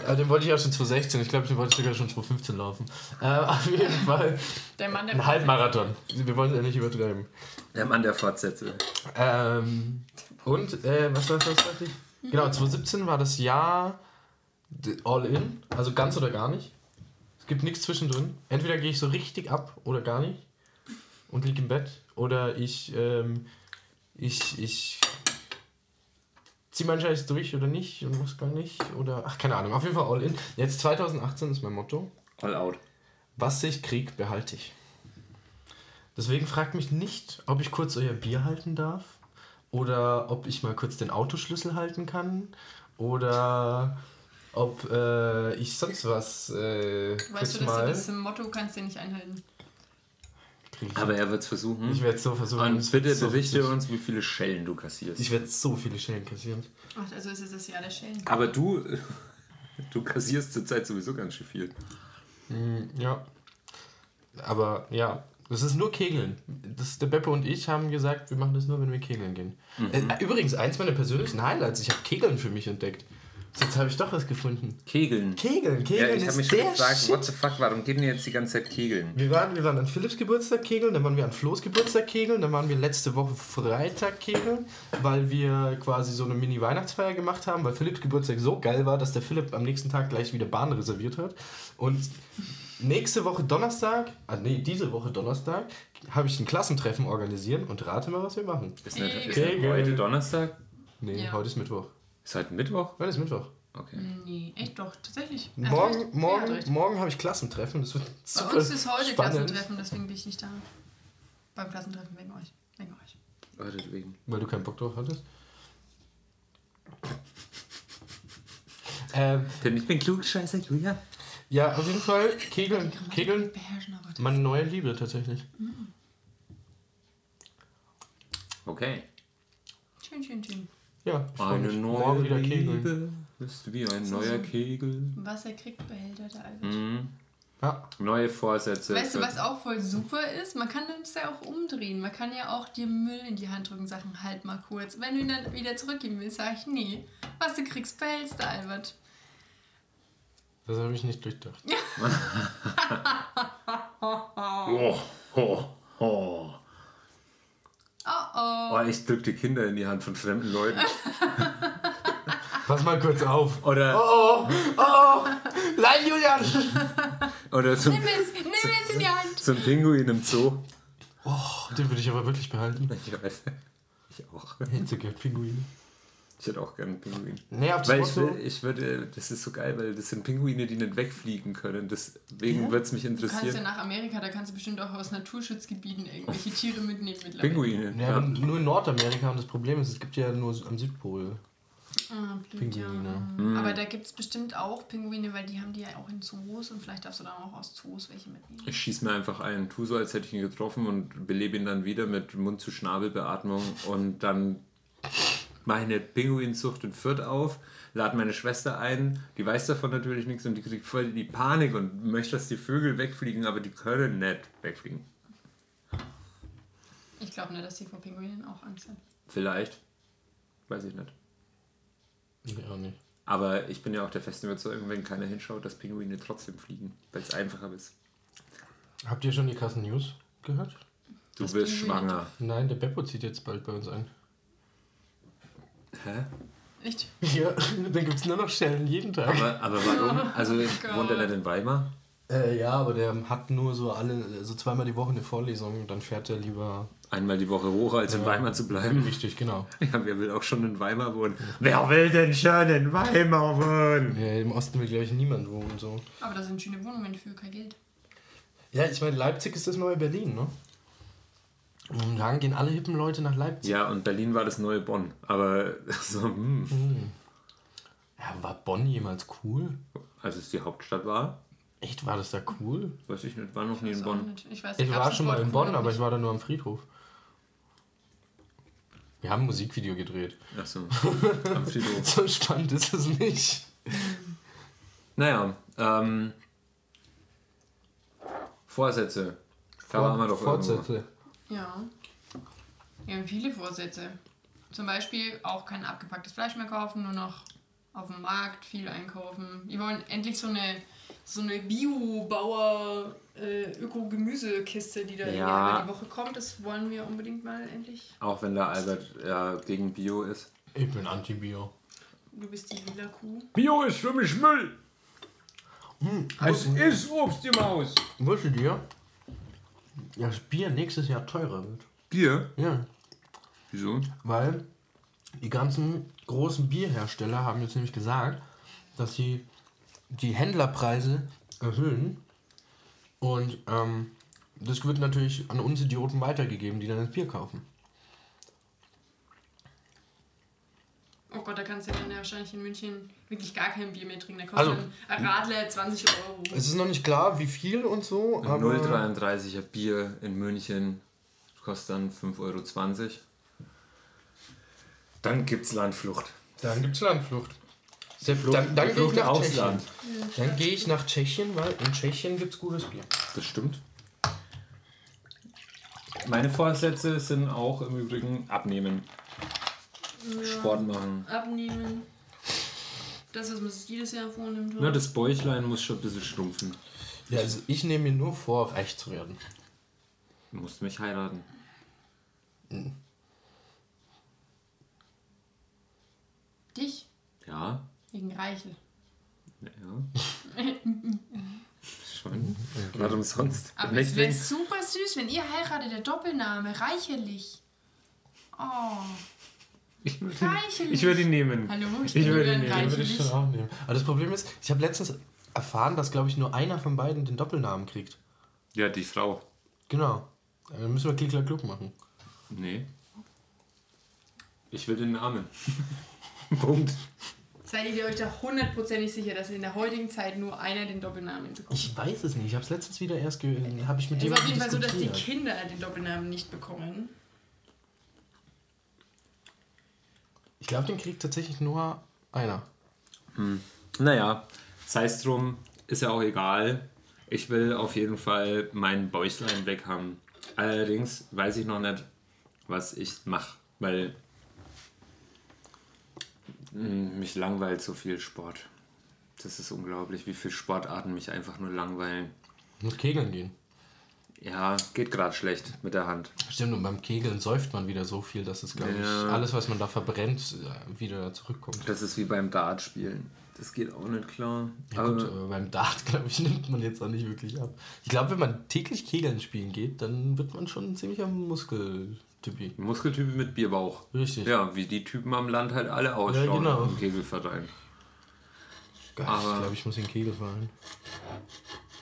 Ja, den wollte ich auch schon 2016. Ich glaube, den wollte ich sogar schon 2015 laufen. Äh, auf jeden Fall Der Mann, der ein Halbmarathon. Wir wollen es ja nicht übertreiben. Der Mann der Fortsätze. Ähm, und, äh, was war das, was sagte ich? Genau, 2017 war das Jahr all in, also ganz oder gar nicht. Es gibt nichts zwischendrin. Entweder gehe ich so richtig ab oder gar nicht und liege im Bett oder ich, ähm, ich, ich ziehe meinen Scheiß durch oder nicht und muss gar nicht oder, ach, keine Ahnung, auf jeden Fall all in. Jetzt 2018 ist mein Motto. All out. Was ich krieg, behalte ich. Deswegen fragt mich nicht, ob ich kurz euer Bier halten darf oder ob ich mal kurz den Autoschlüssel halten kann oder ob äh, ich sonst was äh, kurz Weißt du, dass mal du das Motto kannst du nicht einhalten? Aber er wird es versuchen. ich werde so versuchen. Und es wird bitte so berichte uns, wie viele Schellen du kassierst. Ich werde so viele Schellen kassieren. Ach, also ist es das Jahr der Schellen. Aber du, [LAUGHS] du kassierst zurzeit sowieso ganz schön viel. Mm, Ja. Aber ja, das ist nur Kegeln. Das, der Beppe und ich haben gesagt, wir machen das nur, wenn wir Kegeln gehen. Äh, übrigens, eins meiner persönlichen Highlights, ich habe Kegeln für mich entdeckt. Jetzt habe ich doch was gefunden. Kegeln. Kegeln, Kegeln Ja, ich habe mich schon gefragt, Shit. what the fuck, warum gehen die jetzt die ganze Zeit kegeln? Wir waren, wir waren an Philipps Geburtstag kegeln, dann waren wir an Flo's Geburtstag kegeln, dann waren wir letzte Woche Freitag kegeln, weil wir quasi so eine Mini-Weihnachtsfeier gemacht haben, weil Philipps Geburtstag so geil war, dass der Philipp am nächsten Tag gleich wieder Bahn reserviert hat. Und nächste Woche Donnerstag, ah nee, diese Woche Donnerstag, habe ich ein Klassentreffen organisieren und rate mal, was wir machen. Ist nicht, ist Okay, nicht heute. Donnerstag? Nee, Ja. heute ist Mittwoch. Ist heute Mittwoch? Heute ist Mittwoch. Okay. Nee, echt doch, tatsächlich. Morgen, hat morgen, recht. morgen habe ich Klassentreffen. Das wird Bei super uns ist heute spannend, Klassentreffen, deswegen bin ich nicht da. Beim Klassentreffen wegen euch. Wegen euch. Warte, wegen. Weil du keinen Bock drauf hattest. ähm, Denn ich bin klugscheißer, Julia. Ja, auf jeden Fall Kegeln, Kegeln, meine neue Liebe tatsächlich. Okay. Schön, schön, schön. Ja, ich freu Eine mich. neue morgen wieder Kegeln. Liebe ist wie ein neuer so. Kegel. Was er kriegt, behält er der Albert. Mhm. Ja, Neue Vorsätze. Weißt du, was auch voll super ist? Man kann das ja auch umdrehen. Man kann ja auch dir Müll in die Hand drücken, Sachen halt mal kurz. Wenn du ihn dann wieder zurückgeben willst, sag ich, nee. Was du kriegst, behältst du, Albert. Das habe ich nicht durchdacht. [LAUGHS] Oh, oh, oh. Oh oh. Oh, ich drück die Kinder in die Hand von fremden Leuten. [LAUGHS] Pass mal kurz auf. Oder, Oh, oh, nein, Julian! oder zum, Nimm es, nimm es in die Hand. zum Pinguin im Zoo. Oh, den würde ich aber wirklich behalten. Ich weiß. Ich auch. Hitzige Pinguine. Ich hätte auch gerne einen Pinguin. Nee, ab Weil ich, will, ich würde, das ist so geil, weil das sind Pinguine, die nicht wegfliegen können. Deswegen Ja? würde es mich Du kannst ja interessieren. nach Amerika, da kannst du bestimmt auch aus Naturschutzgebieten irgendwelche [LAUGHS] Tiere mitnehmen mittlerweile. Pinguine. Ja, aber nur in Nordamerika und das Problem ist, es gibt ja nur am Südpol. Ah, blöd, Pinguine. Hm. Ja. Aber da gibt es bestimmt auch Pinguine, weil die haben die ja auch in Zoos und vielleicht darfst du dann auch aus Zoos welche mitnehmen. Ich schieß mir einfach ein, tu so, als hätte ich ihn getroffen und belebe ihn dann wieder mit Mund-zu-Schnabel-Beatmung und dann mache ich eine Pinguinzucht in Fürth auf, lade meine Schwester ein, die weiß davon natürlich nichts und die kriegt voll die Panik und möchte, dass die Vögel wegfliegen, aber die können nicht wegfliegen. Ich glaube nicht, dass die vor Pinguinen auch Angst haben. Vielleicht. Weiß ich nicht. Nee, auch nicht. Aber ich bin ja auch der festen Überzeugung, wenn keiner hinschaut, dass Pinguine trotzdem fliegen, weil es einfacher ist. Habt ihr schon die krassen News gehört? Du Das bist Pinguine. schwanger. Nein, der Beppo zieht jetzt bald bei uns ein. Hä? Echt? [LAUGHS] Ja, dann gibt es nur noch Schellen jeden Tag. Aber, aber warum? Also Gott. wohnt er nicht in Weimar? Äh, ja, aber der hat nur so alle, so zweimal die Woche eine Vorlesung. Dann fährt er lieber. Einmal die Woche hoch, als in Ja. Weimar zu bleiben. Richtig, genau. [LAUGHS] Ja, wer will auch schon in Weimar wohnen? Wer will denn schon in Weimar wohnen? Ja, Im Osten will, glaube ich, niemand wohnen. So. Aber da sind schöne Wohnungen für kein Geld. Ja, ich meine, Leipzig ist das neue Berlin, ne? Und dann gehen alle hippen Leute nach Leipzig. Ja, und Berlin war das neue Bonn. Aber [LAUGHS] so, hm, Ja, war Bonn jemals cool? als es die Hauptstadt war, Echt, war das da cool? weiß ich nicht, war noch nie in Bonn. nicht. Ich, weiß, Ich war schon mal in Bonn, gefunden, aber ich war da nur am Friedhof. Wir haben ein Musikvideo gedreht. Achso, [LAUGHS] am Friedhof. So spannend ist es nicht. Naja, ähm, Vorsätze. Da waren Ja. Wir haben viele Vorsätze. Zum Beispiel auch kein abgepacktes Fleisch mehr kaufen, nur noch auf dem Markt viel einkaufen. Wir wollen endlich so eine, so eine Bio-Bauer äh, die da Ja. irgendwie einmal die Woche kommt. Das wollen wir unbedingt mal endlich. Auch wenn der Albert ja gegen Bio ist. Ich bin Anti-Bio. Du bist die lila Kuh. Bio ist für mich Müll. Es ist Obst im Haus. Wusstet ihr, dass Bier nächstes Jahr teurer wird? Bier? Ja, Wieso? weil die ganzen großen Bierhersteller haben jetzt nämlich gesagt, dass sie die Händlerpreise erhöhen und ähm, das wird natürlich an uns Idioten weitergegeben, die dann das Bier kaufen. Oh Gott, da kannst du dann ja wahrscheinlich in München wirklich gar kein Bier mehr trinken. Da kostet Also- ein Radler 20 Euro. Es ist noch nicht klar, wie viel und so, Ein aber 0,33er Bier in München kostet dann 5,20 Euro. Dann gibt's Landflucht. dann gibt es Landflucht. Flucht- dann dann gehe ich Flucht nach aufs Tschechien. Land. Dann gehe ich nach Tschechien, weil in Tschechien gibt es gutes Bier. Das stimmt. Meine Vorsätze sind auch im Übrigen abnehmen. Sport machen. Abnehmen. Das, was man sich jedes Jahr vornimmt. Na, das Bäuchlein muss schon ein bisschen schrumpfen. Ja, also ich nehme mir nur vor, reich zu werden. Du musst mich heiraten. Dich? Ja. Wegen Reichel. Ja. [LAUGHS] Schon. Warum sonst? Aber es wäre super süß, wenn ihr heiratet, der Doppelname, reichelig. Oh, ich würde reichelig. ich würde ihn nehmen. Hallo, ich, Ich würde ihn nehmen, Den würde ich schon auch nehmen. Aber das Problem ist, ich habe letztens erfahren, dass, glaube ich, nur einer von beiden den Doppelnamen kriegt. Ja, die Frau. Genau. Dann müssen wir Klickler Klug machen. Nee. Ich will den Namen. [LAUGHS] Punkt. Seid ihr euch da hundertprozentig sicher, dass in der heutigen Zeit nur einer den Doppelnamen bekommt? Ich weiß es nicht. Ich habe es letztens wieder erst ge habe ich mit Es ist auf jeden Fall so, dass die. Kinder den Doppelnamen nicht bekommen. Ich glaube, den kriegt tatsächlich nur einer. Naja, sei es drum, ist ja auch egal. Ich will auf jeden Fall mein Bäuchlein weg haben. Allerdings weiß ich noch nicht, was ich mache, weil mh, mich langweilt so viel Sport. Das ist unglaublich, wie viele Sportarten mich einfach nur langweilen. Muss Kegeln gehen. Ja, geht gerade schlecht mit der Hand. Stimmt, und beim Kegeln säuft man wieder so viel, dass es, glaube Ja. ich, alles, was man da verbrennt, äh, wieder zurückkommt. Das ist wie beim Dart spielen. Das geht auch nicht klar. Ja, gut, aber beim Dart, [LAUGHS] glaube ich, nimmt man jetzt auch nicht wirklich ab. Ich glaube, wenn man täglich Kegeln spielen geht, dann wird man schon ein ziemlicher Muskeltypi. Muskeltypen mit Bierbauch. Richtig. Ja, wie die Typen am Land halt alle ausschauen genau. im Kegelverein. Geil, Aber- ich glaube, ich muss in Kegel fallen.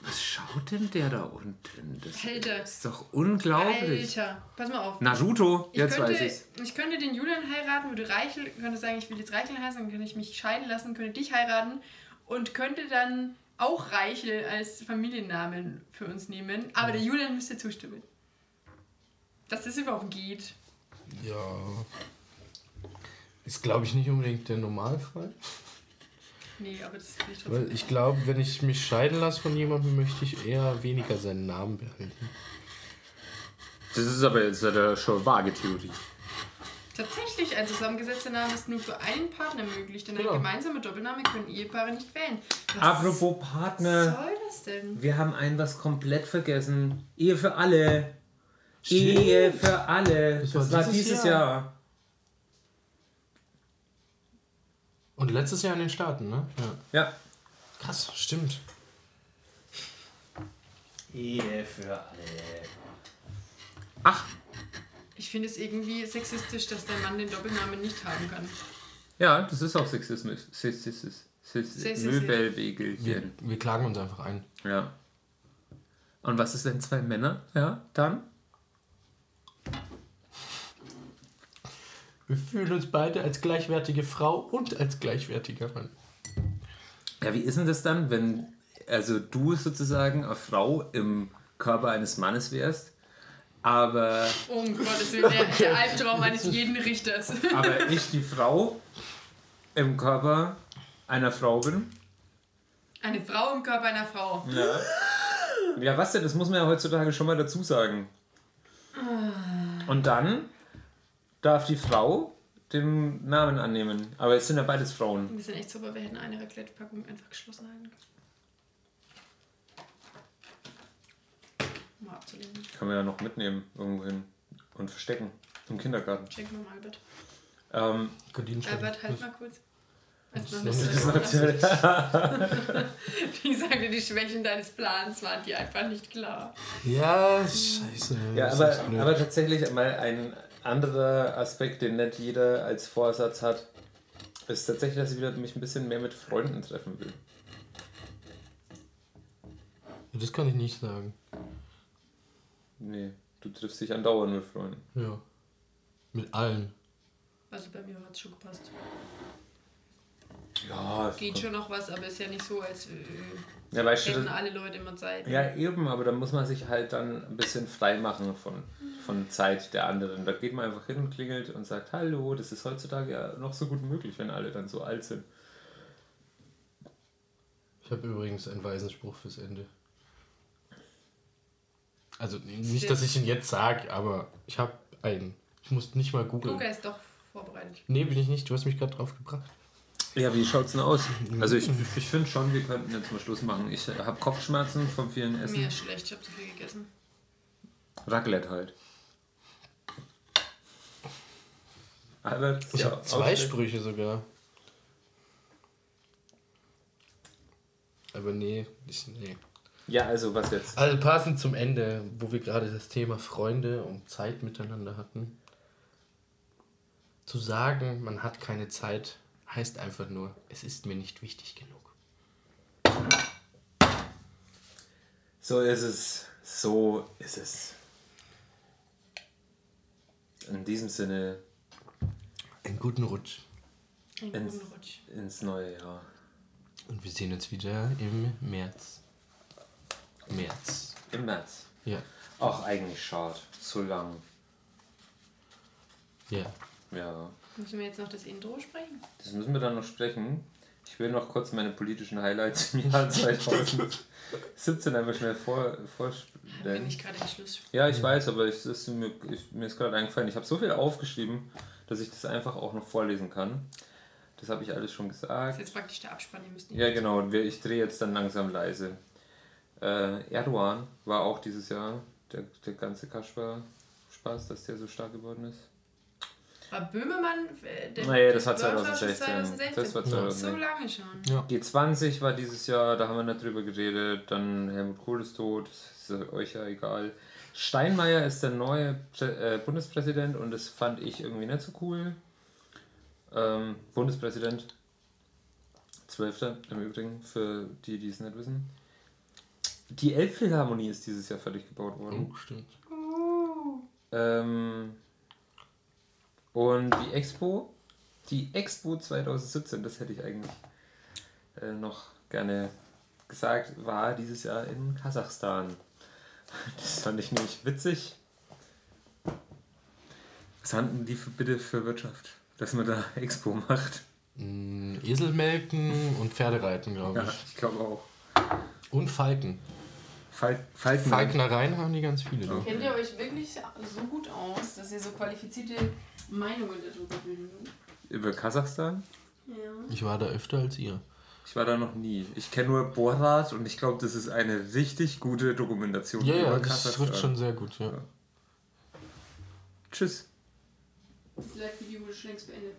Was schaut denn der da unten? Das Alter. ist doch unglaublich. Alter, pass mal auf. Naruto, Ich jetzt könnte, weiß ich's. ich könnte den Julian heiraten, würde Reichel, könnte sagen, ich will jetzt Reichel heißen, dann könnte ich mich scheiden lassen, könnte dich heiraten und könnte dann auch Reichel als Familiennamen für uns nehmen. Aber der Julian müsste zustimmen. Dass das überhaupt geht. Ja. Ist, glaube ich, nicht unbedingt der Normalfall. Nee, aber das will ich trotzdem. Weil ich glaube, wenn ich mich scheiden lasse von jemandem, möchte ich eher weniger seinen Namen behalten. Das ist aber jetzt eine schon vage Theorie. Tatsächlich, ein zusammengesetzter Name ist nur für einen Partner möglich, denn Genau. ein gemeinsamer Doppelname können Ehepaare nicht wählen. Was Apropos Partner, soll das denn? wir haben ein was komplett vergessen. Ehe für alle. Stimmt. Ehe für alle. Das, war war dieses dieses Jahr. Jahr. Und letztes Jahr in den Staaten, ne? Ja. Ja. Krass, stimmt. Ehe für alle. Ach, Ich finde es irgendwie sexistisch, dass der Mann den Doppelnamen nicht haben kann. ja, das ist auch Sexismus. Sexismus. Sexismus. Wir, Möbelwegelchen. wir klagen uns einfach ein. Ja. Und was ist, wenn zwei Männer? Ja, dann? Wir fühlen uns beide als gleichwertige Frau und als gleichwertiger Mann. Ja, wie ist denn das dann, wenn also du sozusagen eine Frau im Körper eines Mannes wärst, aber, Um Gottes Willen, der, der Albtraum eines jeden Richters. aber ich die Frau im Körper einer Frau bin? Eine Frau im Körper einer Frau. Ja. Ja, was denn? Das muss man ja heutzutage schon mal dazu sagen. Und dann darf die Frau den Namen annehmen. Aber es sind ja beides Frauen. Wir sind echt super, wir hätten eine Raclette-Packung einfach geschlossen halten können. Mal abzulehnen. Kann man ja noch mitnehmen irgendwohin und verstecken. Im Kindergarten. Check mal Albert. Ähm. Albert, halt mal kurz. Als noch Das nicht ist so. Ich sagte, die Schwächen deines Plans waren dir einfach nicht klar. Ja, scheiße. Ja, aber, aber tatsächlich mal ein anderer Aspekt, den nicht jeder als Vorsatz hat, ist tatsächlich, dass ich wieder mich ein bisschen mehr mit Freunden treffen will. Das kann ich nicht sagen. Nee, du triffst dich andauernd mit Freunden. Ja. Mit allen. Also bei mir hat es schon gepasst. Ja, Geht schon noch was, aber ist ja nicht so, als äh, ja weißt du, hätten das, alle Leute immer Zeit. ja eben, aber da muss man sich halt dann ein bisschen frei machen von, von Zeit der anderen. Da geht man einfach hin und klingelt und sagt, hallo, das ist heutzutage ja noch so gut möglich, wenn alle dann so alt sind. Ich habe übrigens einen weisen Spruch fürs Ende. Also nicht, dass ich ihn jetzt sage, aber ich habe einen. Ich muss nicht mal googeln. Luca ist doch vorbereitet. Nee, bin ich nicht. Du hast mich gerade drauf gebracht. Ja, wie schaut's denn aus? Also ich, ich finde schon, wir könnten jetzt mal Schluss machen. Ich habe Kopfschmerzen vom vielen Essen. Mir ist schlecht, ich habe zu viel gegessen. Raclette halt. Albert, Ich ja, habe zwei Ausblick. Sprüche sogar. Aber nee, ich, nee. Ja, also was jetzt? Also passend zum Ende, wo wir gerade das Thema Freunde und Zeit miteinander hatten. Zu sagen, man hat keine Zeit, heißt einfach nur, es ist mir nicht wichtig genug. So ist es. So ist es. In diesem Sinne Einen guten Rutsch. Einen ins, guten Rutsch. ins neue Jahr. Und wir sehen uns wieder im März. März. Im März. Ja. Ach, eigentlich schade. So lang. Ja. Ja. Müssen wir jetzt noch das Intro sprechen? Das müssen wir dann noch sprechen. Ich will noch kurz meine politischen Highlights im Jahr [LAUGHS] 2017 einfach schnell vor, Haben wir vorstellen. nicht gerade den Schluss. Ja, ich weiß, aber ich, ist mir, ich, mir ist gerade eingefallen, ich habe so viel aufgeschrieben, dass ich das einfach auch noch vorlesen kann. Das habe ich alles schon Das ist gesagt. jetzt praktisch der Abspann, ihr müsst nicht. Ja, genau, ich drehe jetzt dann langsam leise. Äh, Erdogan war auch dieses Jahr der, der ganze Kaspar-Spaß, dass der so stark geworden ist. War Böhmermann äh, der Nee, das war Dorf 2016. 2016. Das war So 2016. lange schon. Ja. G20 war dieses Jahr, da haben wir nicht drüber geredet. Dann Helmut Kohl ist tot, das ist euch ja egal. Steinmeier ist der neue äh, Bundespräsident und das fand ich irgendwie nicht so cool. Ähm, Bundespräsident, 12. im Übrigen, für die, die es nicht wissen. Die Elbphilharmonie ist dieses Jahr fertig gebaut worden. Oh, stimmt. Ähm, und die Expo, die Expo 2017, das hätte ich eigentlich äh, noch gerne gesagt, war dieses Jahr in Kasachstan. Das fand ich nämlich witzig. Was hatten die für, bitte für Wirtschaft, dass man da [LAUGHS] Expo macht? Mm, Eselmelken und Pferdereiten, glaube Ja, ich. ich glaube auch. Und Falken. Fal Falken. Falknereien haben die ganz viele. du. Kennt ihr euch wirklich so gut aus, dass ihr so qualifizierte Meinungen darüber bildet? Über Kasachstan? Ja. Ich war da öfter als ihr. Ich war da noch nie. Ich kenne nur Borat und ich glaube, das ist eine richtig gute Dokumentation Ja, ja, das trifft schon sehr gut, ja. Tschüss. Das Live-Video wurde schon längst beendet.